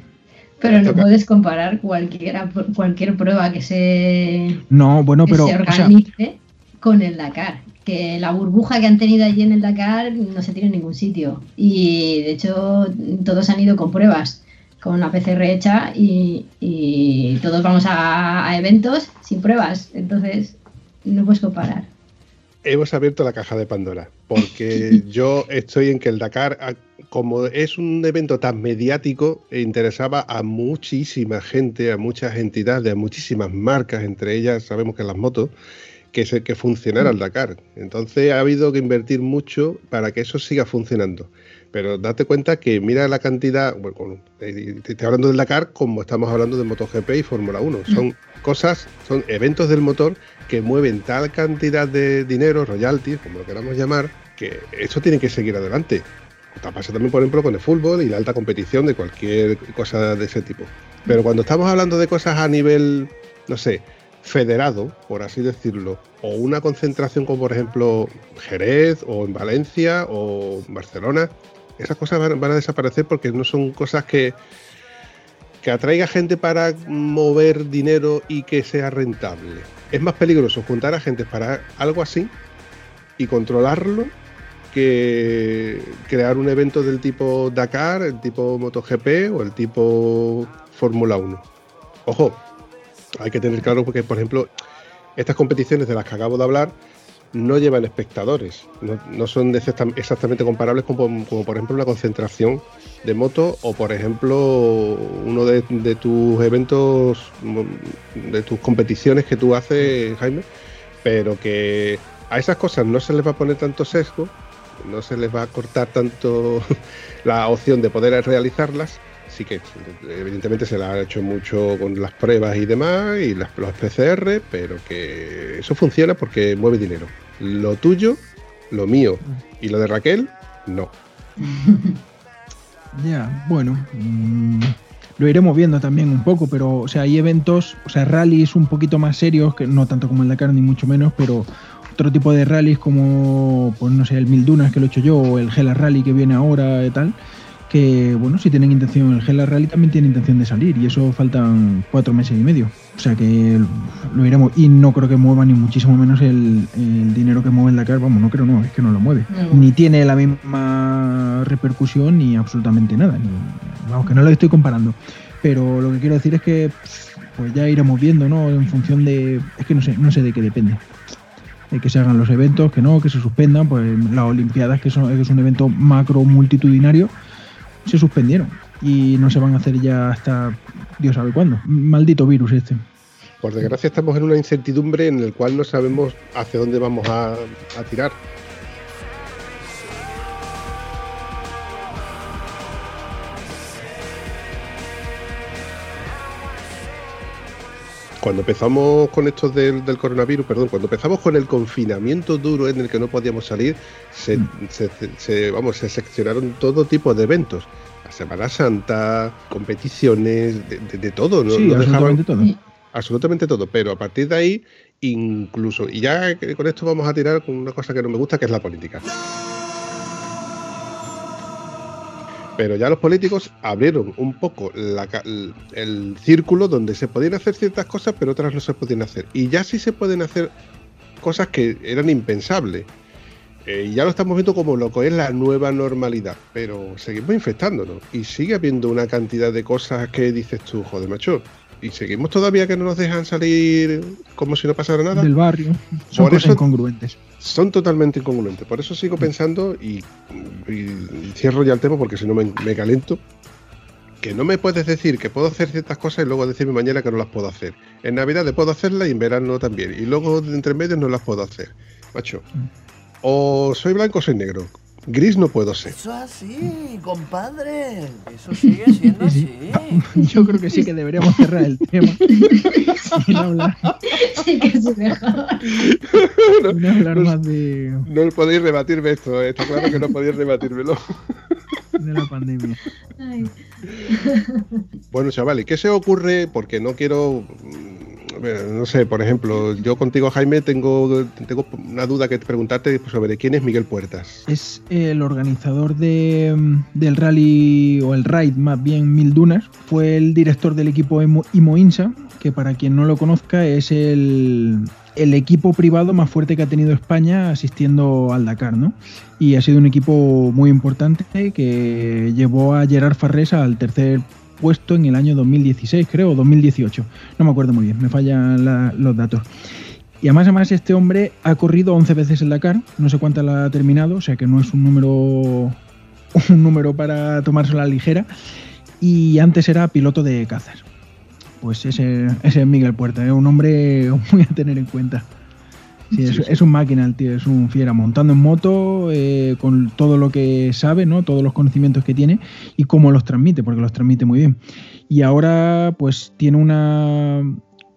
Pero no puedes comparar cualquiera, cualquier prueba que se, No, bueno, que pero se o sea, organice con el Dakar. Que la burbuja que han tenido allí en el Dakar no se tiene en ningún sitio. Y de hecho, todos han ido con pruebas, con la PCR hecha y, y todos vamos a, a eventos sin pruebas. Entonces, no puedes comparar. Hemos abierto la caja de Pandora, porque yo estoy en que el Dakar, como es un evento tan mediático, e interesaba a muchísima gente, a muchas entidades, a muchísimas marcas, entre ellas sabemos que las motos, que, se, que funcionara el Dakar. Entonces ha habido que invertir mucho para que eso siga funcionando. Pero date cuenta que mira la cantidad, bueno, eh, te estoy hablando del Dakar como estamos hablando de MotoGP y Fórmula 1. Son cosas, son eventos del motor que mueven tal cantidad de dinero, royalties, como lo queramos llamar, que eso tiene que seguir adelante. Está pasa también, por ejemplo, con el fútbol y la alta competición de cualquier cosa de ese tipo. Pero cuando estamos hablando de cosas a nivel, no sé, federado, por así decirlo, o una concentración como por ejemplo Jerez o en Valencia o Barcelona, esas cosas van, van a desaparecer porque no son cosas que, que atraiga gente para mover dinero y que sea rentable. Es más peligroso juntar a gente para algo así y controlarlo que crear un evento del tipo Dakar, el tipo MotoGP o el tipo Fórmula 1. Ojo, hay que tener claro porque, por ejemplo, estas competiciones de las que acabo de hablar no llevan espectadores, no, son exactamente comparables como, por ejemplo una concentración de moto o por ejemplo uno de, tus eventos, de tus competiciones que tú haces, Jaime, pero que a esas cosas no se les va a poner tanto sesgo, no se les va a cortar tanto la opción de poder realizarlas. Sí que evidentemente se la ha hecho mucho con las pruebas y demás y las, los PCR, pero que eso funciona porque mueve dinero. Lo tuyo, lo mío y lo de Raquel, no. Ya, bueno. Mm, lo iremos viendo también un poco, pero o sea, hay eventos, o sea, rallies un poquito más serios, que no tanto como el Dakar ni mucho menos, pero otro tipo de rallies como, pues no sé, el Mil Dunas que lo he hecho yo, o el Gela Rally que viene ahora y tal, que bueno, si tienen intención, el Gela Rally también tiene intención de salir y eso faltan cuatro meses y medio. O sea que lo iremos y no creo que mueva ni muchísimo menos el, dinero que mueve el Dakar, vamos, no creo, no, es que no lo mueve. Ni tiene la misma repercusión ni absolutamente nada. vamos, que no lo estoy comparando. Pero lo que quiero decir es que pues ya iremos viendo, ¿no? En función de... Es que no sé, no sé de qué depende que se hagan los eventos, que no, que se suspendan, pues las Olimpiadas, que, son, es un evento macro multitudinario, se suspendieron y no se van a hacer ya hasta Dios sabe cuándo. Maldito virus este. Por desgracia estamos en una incertidumbre en el cual no sabemos hacia dónde vamos a tirar. Cuando empezamos con esto del, coronavirus, perdón, cuando empezamos con el confinamiento duro en el que no podíamos salir, se, mm. vamos, se seccionaron todo tipo de eventos. La Semana Santa, competiciones, de, todo, ¿no? Sí, absolutamente todo. Absolutamente todo, pero a partir de ahí, incluso, y ya con esto vamos a tirar con una cosa que no me gusta, que es la política. Pero ya los políticos abrieron un poco el, círculo donde se podían hacer ciertas cosas, pero otras no se podían hacer. Y ya sí se pueden hacer cosas que eran impensables. Eh, y ya lo estamos viendo como lo que es la nueva normalidad, pero seguimos infectándonos y sigue habiendo una cantidad de cosas que dices tú, joder, macho, y seguimos todavía que no nos dejan salir como si no pasara nada. Del barrio. Son cosas incongruentes. Son totalmente incongruentes. Por eso sigo pensando y, cierro ya el tema porque si no me, me, calento. Que no me puedes decir que puedo hacer ciertas cosas y luego decirme mañana que no las puedo hacer. En Navidad puedo hacerlas y en verano también. Y luego entre medios no las puedo hacer. Macho. Mm. O soy blanco o soy negro. Gris no puedo ser. Eso así, compadre. Eso sigue siendo así. Yo creo que sí que deberíamos cerrar el tema. sin hablar. Sí que se deja. No, hablar más de. No podéis rebatirme esto, eh. está claro que no podéis rebatírmelo. De la pandemia. Bueno, chavales, ¿qué se ocurre? Porque no quiero no sé, por ejemplo, yo contigo, Jaime, tengo, tengo una duda que preguntarte sobre quién es Miguel Puertas. Es el organizador de, del rally, o el ride más bien, Mil Dunas. Fue el director del equipo Imoinsa, que para quien no lo conozca es el, el equipo privado más fuerte que ha tenido España asistiendo al Dakar, ¿no? Y ha sido un equipo muy importante que llevó a Gerard Farrés al tercer puesto en el año 2016, creo, o 2018. No me acuerdo muy bien, me fallan los datos. Y además, además, este hombre ha corrido 11 veces el Dakar, no sé cuántas la ha terminado, o sea que no es un número, un número para tomarse a la ligera. Y antes era piloto de cazas. Pues ese, ese es Miguel Puerta, es un hombre muy a tener en cuenta. Sí, es, un máquina el tío, es un fiera, montando en moto, eh, con todo lo que sabe, ¿no? Todos los conocimientos que tiene y cómo los transmite, porque los transmite muy bien. Y ahora, pues, tiene una.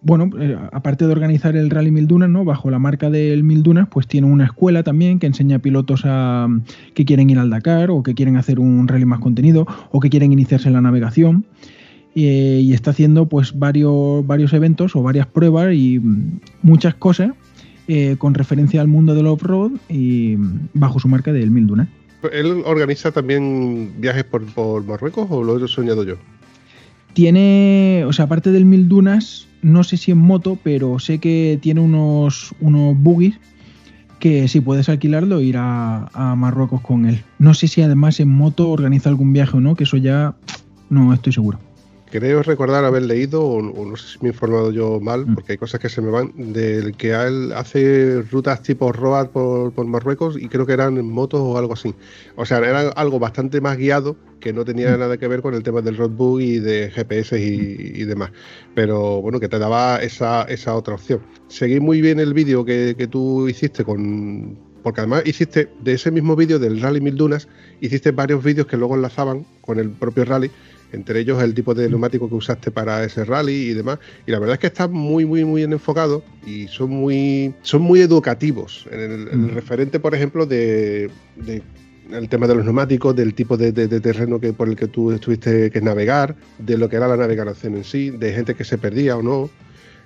Bueno, eh, aparte de organizar el Rally Mil Dunas, ¿no? Bajo la marca del Mil Dunas, pues tiene una escuela también que enseña a pilotos a, que quieren ir al Dakar o que quieren hacer un rally más contenido o que quieren iniciarse en la navegación. Eh, y está haciendo pues varios, varios eventos o varias pruebas y muchas cosas eh, con referencia al mundo del off-road y bajo su marca del Mil Duna. ¿Él organiza también viajes por, Marruecos o lo he soñado yo? Tiene, o sea, aparte del Mil Dunas, no sé si en moto, pero sé que tiene unos, unos buggies que si puedes alquilarlo, ir a, a Marruecos con él. No sé si además en moto organiza algún viaje o no, que eso ya no estoy seguro. Creo recordar haber leído, o, o no sé si me he informado yo mal, Mm. porque hay cosas que se me van, del que él hace rutas tipo road por, por Marruecos y creo que eran en motos o algo así. O sea, era algo bastante más guiado que no tenía Mm. nada que ver con el tema del roadbook y de GPS y, y demás. Pero bueno, que te daba esa, esa otra opción. Seguí muy bien el vídeo que, que tú hiciste con... Porque además hiciste de ese mismo vídeo del Rally Mil Dunas, hiciste varios vídeos que luego enlazaban con el propio rally entre ellos el tipo de neumático que usaste para ese rally y demás. Y la verdad es que están muy, muy, muy bien enfocados y son muy, son muy educativos. En el, en el Mm. referente, por ejemplo, de, de el tema de los neumáticos, del tipo de, de- de terreno que por el que tú estuviste que navegar, de lo que era la navegación en sí, de gente que se perdía o no.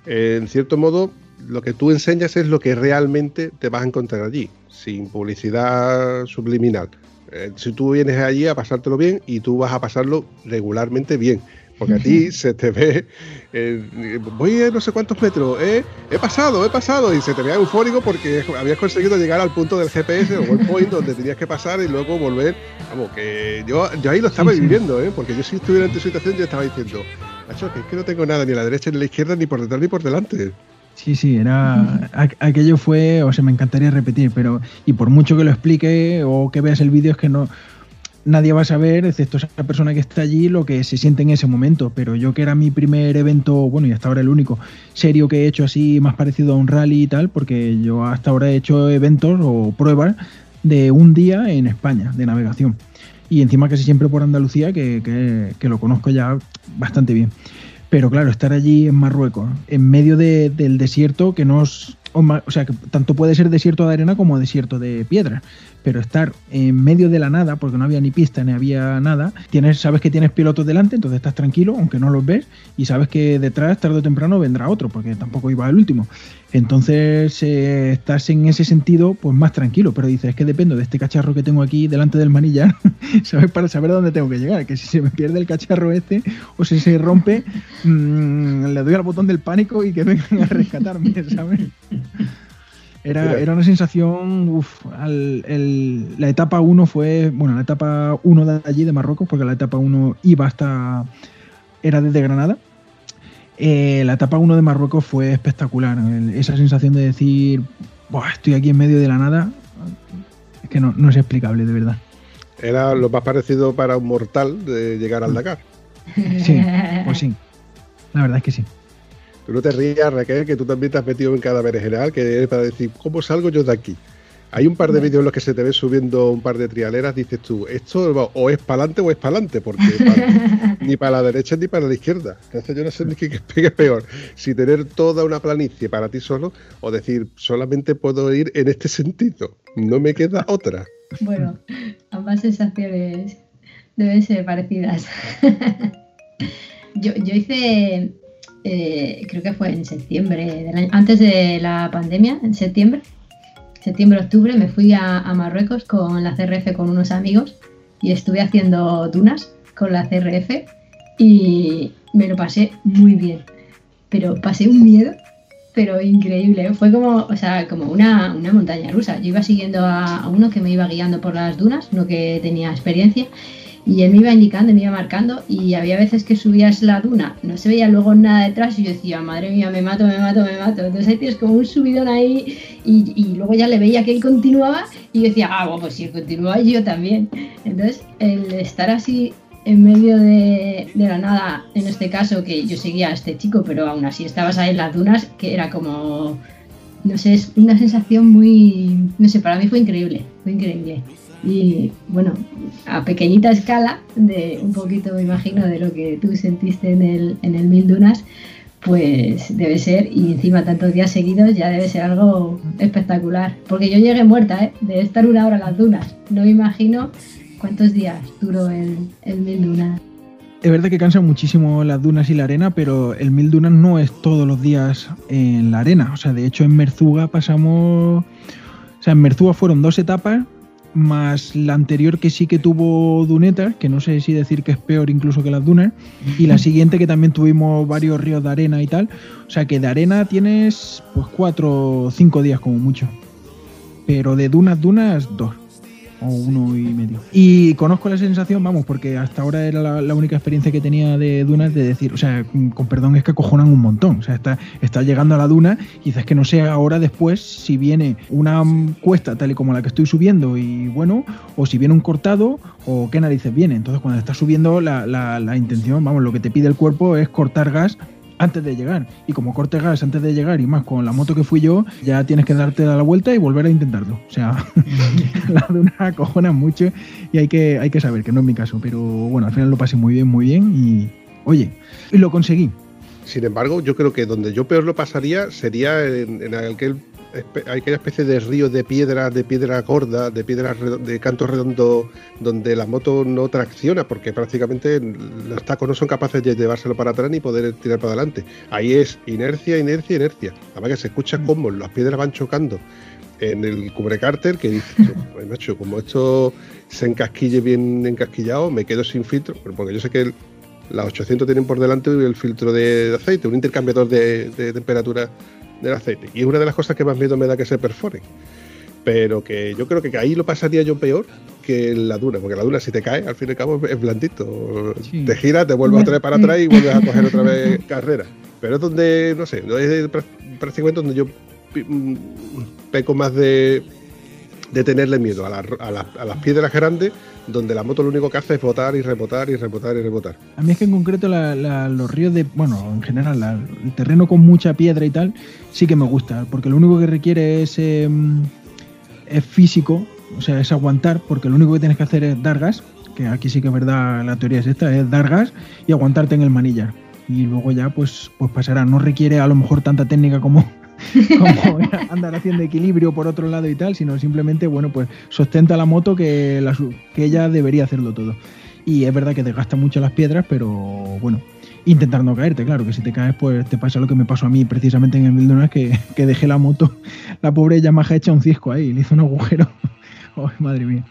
Eh, en cierto modo, lo que tú enseñas es lo que realmente te vas a encontrar allí, sin publicidad subliminal. Eh, si tú vienes allí a pasártelo bien y tú vas a pasarlo regularmente bien. Porque a ti se te ve, eh, voy a no sé cuántos metros, eh, he pasado, he pasado, y se te ve eufórico porque habías conseguido llegar al punto del GPS o el point donde tenías que pasar y luego volver. Vamos, que yo, yo ahí lo estaba Sí, sí. viviendo, ¿eh? porque yo si estuviera en tu situación yo estaba diciendo, macho, que es que no tengo nada ni a la derecha ni a la izquierda, ni por detrás ni por delante. Sí, sí, era. aqu- Aquello fue, o sea, me encantaría repetir, pero. Y por mucho que lo explique o que veas el vídeo, es que no. Nadie va a saber, excepto esa persona que está allí, lo que se siente en ese momento. Pero yo, que era mi primer evento, bueno, y hasta ahora el único serio que he hecho así, más parecido a un rally y tal, porque yo hasta ahora he hecho eventos o pruebas de un día en España, de navegación. Y encima casi siempre por Andalucía, que, que- que lo conozco ya bastante bien. Pero claro, estar allí en Marruecos, en medio de- del desierto, que no es. O sea, que tanto puede ser desierto de arena como desierto de piedra. Pero estar en medio de la nada, porque no había ni pista ni había nada, tienes, sabes que tienes pilotos delante, entonces estás tranquilo, aunque no los ves, y sabes que detrás, tarde o temprano, vendrá otro, porque tampoco iba el último. Entonces eh, estás en ese sentido, pues más tranquilo, pero dices, es que dependo de este cacharro que tengo aquí delante del manillar, ¿sabes? Para saber dónde tengo que llegar. Que si se me pierde el cacharro este o si se rompe, mm, le doy al botón del pánico y que vengan a rescatarme, ¿sabes? Era, era una sensación, uf, al- el- la etapa 1 fue, bueno, la etapa 1 de allí de Marruecos, porque la etapa 1 iba hasta, era desde Granada. Eh, la etapa 1 de Marruecos fue espectacular, el- esa sensación de decir, "Buah, estoy aquí en medio de la nada, es que no, no es explicable, de verdad. Era lo más parecido para un mortal de llegar al Dakar. Sí, pues sí, la verdad es que sí. Tú no te rías, Raquel, que tú también te has metido en cada general, que es para decir, ¿cómo salgo yo de aquí? Hay un par de vídeos en los que se te ve subiendo un par de trialeras, dices tú, esto o es para adelante o es para adelante, porque para- ni para la derecha ni para la izquierda. Entonces yo no sé ni qué, qué es peor, si tener toda una planicie para ti solo o decir, solamente puedo ir en este sentido, no me queda otra. Bueno, ambas sensaciones deben ser parecidas. yo, yo hice, eh, creo que fue en septiembre, del año- antes de la pandemia, en septiembre, septiembre-octubre, me fui a, a Marruecos con la CRF con unos amigos y estuve haciendo dunas con la CRF y me lo pasé muy bien. Pero pasé un miedo pero increíble. Fue como, o sea, como una, una montaña rusa. Yo iba siguiendo a, a uno que me iba guiando por las dunas, uno que tenía experiencia, y él me iba indicando, me iba marcando, y había veces que subías la duna, no se veía luego nada detrás, y yo decía, madre mía, me mato, me mato, me mato. Entonces ahí tienes como un subidón ahí, y, y luego ya le veía que él continuaba, y yo decía, ah, bueno, pues si él continúa, yo también. Entonces, el estar así en medio de, de la nada, en este caso que yo seguía a este chico, pero aún así estabas ahí en las dunas, que era como, no sé, es una sensación muy, no sé, para mí fue increíble, fue increíble. Y bueno, a pequeñita escala, de un poquito me imagino de lo que tú sentiste en el, en el Mil Dunas, pues debe ser, y encima tantos días seguidos ya debe ser algo espectacular. Porque yo llegué muerta, ¿eh? de estar una hora en las dunas. No me imagino cuántos días duró el, el Mil Dunas. Es verdad que cansan muchísimo las dunas y la arena, pero el mil dunas no es todos los días en la arena. O sea, de hecho en Merzuga pasamos... O sea, en Merzuga fueron dos etapas, más la anterior que sí que tuvo dunetas, que no sé si decir que es peor incluso que las dunas, y la siguiente que también tuvimos varios ríos de arena y tal. O sea que de arena tienes pues cuatro o cinco días como mucho. pero de dunas, dunas, dos o uno y medio. Y conozco la sensación, vamos, porque hasta ahora era la, la única experiencia que tenía de dunas de decir, o sea, con perdón, es que acojonan un montón. O sea, está, está llegando a la duna, quizás que no sé ahora después si viene una cuesta tal y como la que estoy subiendo y bueno, o si viene un cortado o qué narices viene. Entonces, cuando estás subiendo, la, la, la intención, vamos, lo que te pide el cuerpo es cortar gas antes de llegar. Y como corte gas antes de llegar y más con la moto que fui yo, ya tienes que darte la vuelta y volver a intentarlo. O sea, la duna acojona mucho y hay que, hay que saber que no es mi caso. Pero bueno, al final lo pasé muy bien, muy bien y oye, lo conseguí. Sin embargo, yo creo que donde yo peor lo pasaría sería en, aquel, aquella especie de río de piedra, de piedra gorda, de piedra de canto redondo, donde la moto no tracciona, porque prácticamente los tacos no son capaces de llevárselo para atrás ni poder tirar para adelante. Ahí es inercia, inercia, inercia. Además que se escucha cómo las piedras van chocando en el cubrecárter que dice, "Joder, macho, como esto se encasquille bien encasquillado, me quedo sin filtro, porque yo sé que el- las 800 tienen por delante el filtro de, de aceite, un intercambiador de, de temperatura del aceite. Y es una de las cosas que más miedo me da que se perforen. Pero que yo creo que ahí lo pasaría yo peor que en la duna, porque la duna si te cae, al fin y al cabo es blandito. Sí. Te giras, te vuelves otra vez para atrás y vuelves a coger otra vez carrera. Pero es donde, no sé, no es prá- prácticamente donde yo mm, peco más de, de tenerle miedo a, la- a la- a las piedras grandes, donde la moto lo único que hace es botar y rebotar y rebotar y rebotar. A mí es que en concreto los ríos de, bueno, en general, el terreno con mucha piedra y tal, sí que me gusta, porque lo único que requiere es, eh, es físico, o sea, es aguantar, porque lo único que tienes que hacer es dar gas, que aquí sí que es verdad, la teoría es esta, es dar gas y aguantarte en el manillar. Y luego ya pues, pues pasará, no requiere a lo mejor tanta técnica como, como andar haciendo equilibrio por otro lado y tal, sino simplemente, bueno, pues sostenta la moto que, la que ella debería hacerlo todo. Y es verdad que desgasta mucho las piedras, pero bueno, intentar no caerte, claro, que si te caes, pues te pasa lo que me pasó a mí precisamente en el Mildonas, que, que dejé la moto, la pobre Yamaha hecha un cisco ahí, le hizo un agujero. Madre mía.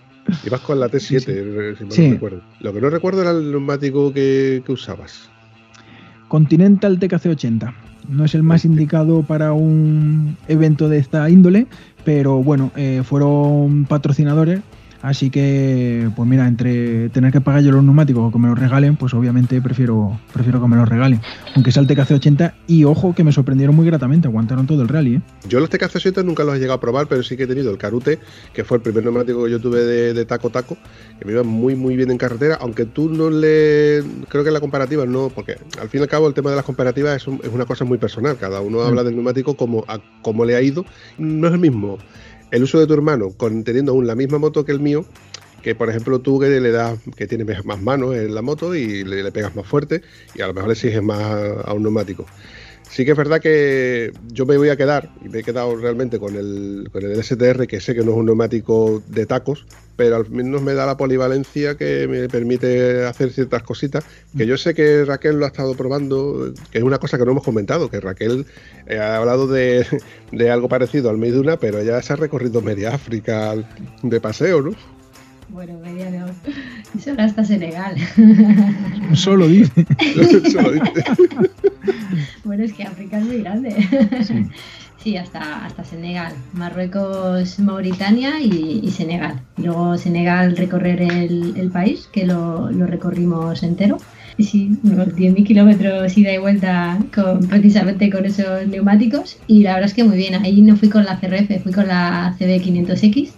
Ibas con la T7, Sí, sí. eh, si mal Sí. no recuerdo. Lo que no recuerdo era el neumático que, que usabas. Continental TKC80. No es el más indicado para un evento de esta índole, pero bueno, eh, fueron patrocinadores. Así que, pues mira, entre tener que pagar yo los neumáticos o que me los regalen, pues obviamente prefiero, prefiero que me los regalen. Aunque sea el TKC80 y ojo que me sorprendieron muy gratamente, aguantaron todo el rally, ¿eh? Yo los TKC7 nunca los he llegado a probar, pero sí que he tenido el Carute, que fue el primer neumático que yo tuve de, de taco taco, que me iba muy muy bien en carretera, aunque tú no le... Creo que en la comparativa no, porque al fin y al cabo el tema de las comparativas es, un- es una cosa muy personal, cada uno Mm. habla del neumático como, a, como le ha ido, no es el mismo el uso de tu hermano teniendo aún la misma moto que el mío, que por ejemplo tú que le das, que tienes más manos en la moto y le, le pegas más fuerte y a lo mejor exiges más a un neumático. Sí que es verdad que yo me voy a quedar, y me he quedado realmente con el, con el STR, que sé que no es un neumático de tacos, pero al menos me da la polivalencia que me permite hacer ciertas cositas, que yo sé que Raquel lo ha estado probando, que es una cosa que no hemos comentado, que Raquel eh, ha hablado de, de algo parecido al Meiduna, pero ella se ha recorrido media África de paseo, ¿no? Bueno, media no. Solo hasta Senegal. Solo dice. Se lo dice. bueno, es que África es muy grande. Sí. Sí, hasta, hasta Senegal. Marruecos, Mauritania y, y Senegal. Luego Senegal recorrer el, el país, que lo, lo recorrimos entero. Y sí, unos 10.000 kilómetros ida y vuelta con, precisamente con esos neumáticos. Y la verdad es que muy bien. Ahí no fui con la CRF, fui con la CB500X.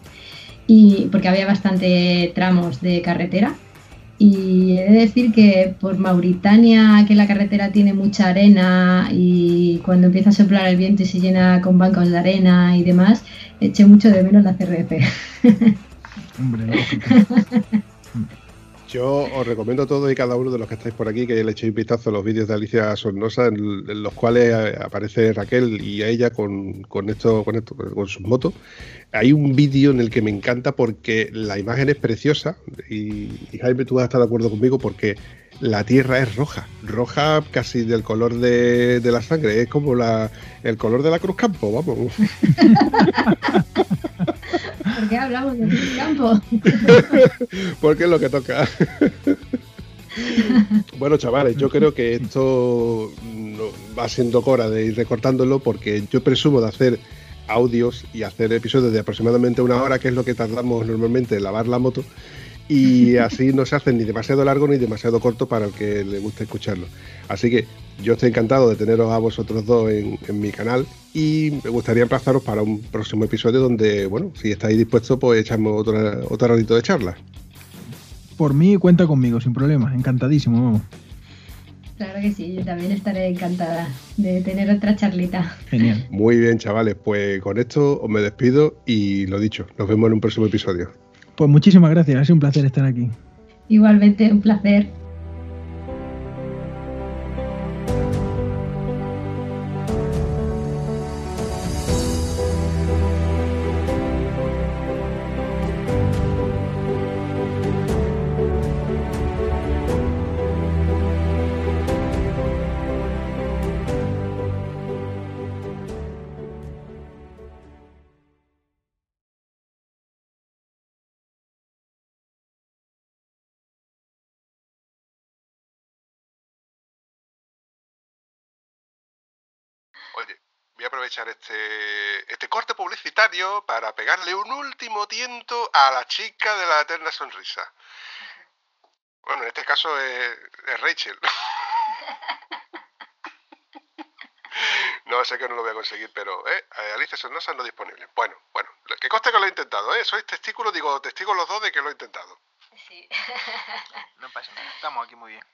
Y porque había bastante tramos de carretera. Y he de decir que por Mauritania, que la carretera tiene mucha arena y cuando empieza a soplar el viento y se llena con bancos de arena y demás, eché mucho de menos la CRF. Hombre, lógico. Yo os recomiendo a todos y cada uno de los que estáis por aquí que le echéis un vistazo a los vídeos de Alicia Sornosa, en, los cuales eh, aparece Raquel y a ella con, con esto, con esto, con sus motos. Hay un vídeo en el que me encanta porque la imagen es preciosa y, Jaime, tú vas a estar de acuerdo conmigo porque la tierra es roja, roja casi del color de, de la sangre, es como la, el color de la Cruz Campo, vamos. ¿Por qué hablamos de campo? porque es lo que toca. bueno, chavales, yo creo que esto no- va siendo hora de ir recortándolo porque yo presumo de hacer audios y hacer episodios de aproximadamente una hora, que es lo que tardamos normalmente en lavar la moto. Y así no se hace ni demasiado largo ni demasiado corto para el que le guste escucharlo. Así que yo estoy encantado de teneros a vosotros dos en, en mi canal y me gustaría emplazaros para un próximo episodio donde, bueno, si estáis dispuestos, pues echamos otro, otro ratito de charla. Por mí cuenta conmigo, sin problema. Encantadísimo, vamos. Claro que sí, yo también estaré encantada de tener otra charlita. Genial. Muy bien, chavales, pues con esto os me despido y lo dicho, nos vemos en un próximo episodio. Pues muchísimas gracias, ha sido un placer estar aquí. Igualmente, un placer. Aprovechar este, este corte publicitario para pegarle un último tiento a la chica de la eterna sonrisa. Bueno, en este caso es, es Rachel. No, sé que no lo voy a conseguir, pero eh, Alicia Sornosa no disponible. Bueno, bueno, que conste que lo he intentado, ¿eh? Sois testículos, digo, testigos los dos de que lo he intentado. Sí. No pasa nada, estamos aquí muy bien.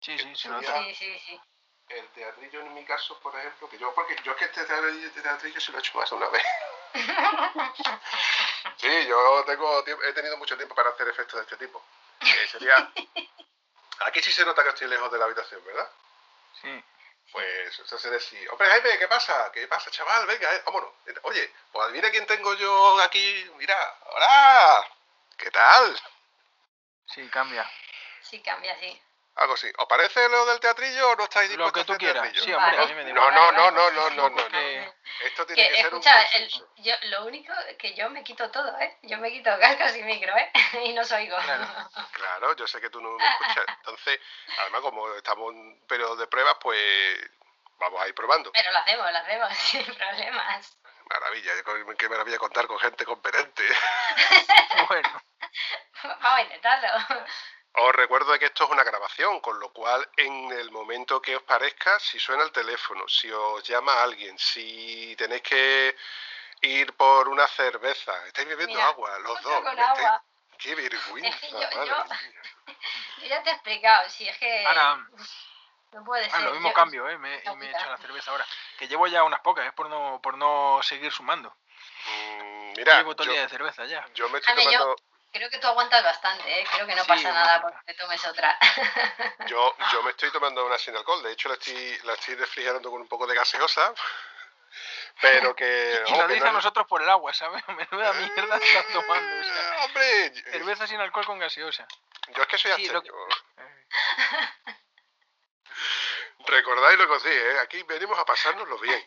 Sí, sí, se nota. Sí, sí, sí. El teatrillo en mi caso, por ejemplo, que yo, porque yo es que este teatrillo, este teatrillo sí lo he hecho más una vez. Sí, yo tengo tiemp- he tenido mucho tiempo para hacer efectos de este tipo. Sería... Aquí sí se nota que estoy lejos de la habitación, ¿verdad? Sí. Pues eso sería así. Hombre, Jaime, ¿qué pasa? ¿Qué pasa, chaval? Venga, eh, vámonos. Oye, pues adivina quién tengo yo aquí. Mira, hola. ¿Qué tal? Sí, cambia. Sí, cambia, sí. Algo así. ¿Os parece lo del teatrillo o no estáis Lo dispuestos que a tú quieras. Sí, hombre, a mí me da No, igual. no, no, no, no, no, no, es que- Esto tiene Que, que, ser un yo, lo único que yo me quito todo, ¿eh? Yo me quito cascos y micro, ¿eh? Y no soy oigo. Claro. Claro, yo sé que tú no me escuchas. Entonces, además, como estamos en un periodo de pruebas, pues vamos a ir probando. Pero lo hacemos, lo hacemos, sin problemas. Maravilla, qué maravilla contar con gente competente. Bueno, Vamos a intentarlo. Os recuerdo de que esto es una grabación, con lo cual en el momento que os parezca, si suena el teléfono, si os llama alguien, si tenéis que ir por una cerveza, estáis bebiendo Mira, agua, los dos. con estáis- agua. Qué vergüenza, Es que yo- madre yo- mía. Yo ya te he explicado, si es que ahora, no puede ser. ah, lo mismo yo- cambio, ¿eh? Me, y no, me he hecho la cerveza ahora. Que llevo ya unas pocas, es por no, por no seguir sumando. Mm, mira, llevo todo el yo, día de cerveza ya. yo me estoy yo- tomando, Creo que tú aguantas bastante, ¿eh? Creo que no Sí, pasa nada porque te tomes otra. yo, yo me estoy tomando una sin alcohol, de hecho la estoy, la estoy refrigerando con un poco de gaseosa, pero que... Y ojo, nos dice no a nosotros por el agua, ¿sabes? Menuda mierda estás tomando. O sea, Eh, hombre, yo- cerveza sin alcohol con gaseosa. yo es que soy Sí, que-. Eh, Recordáis lo que os dije, ¿eh? aquí venimos a pasárnoslo bien.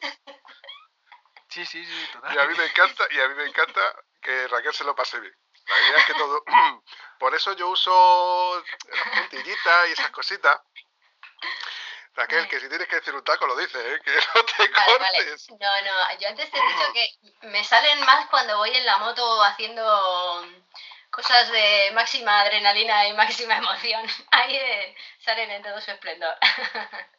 Sí, sí, sí, total. Y a mí me encanta, y a mí me encanta que Raquel se lo pase bien. La idea es que todo. Por eso yo uso las puntillitas y esas cositas. Raquel, que si tienes que decir un taco lo dices, ¿eh? que no te Vale, vale. cortes. No, no, yo antes te he dicho que me salen más cuando voy en la moto haciendo cosas de máxima adrenalina y máxima emoción. Ahí eh, salen en todo su esplendor.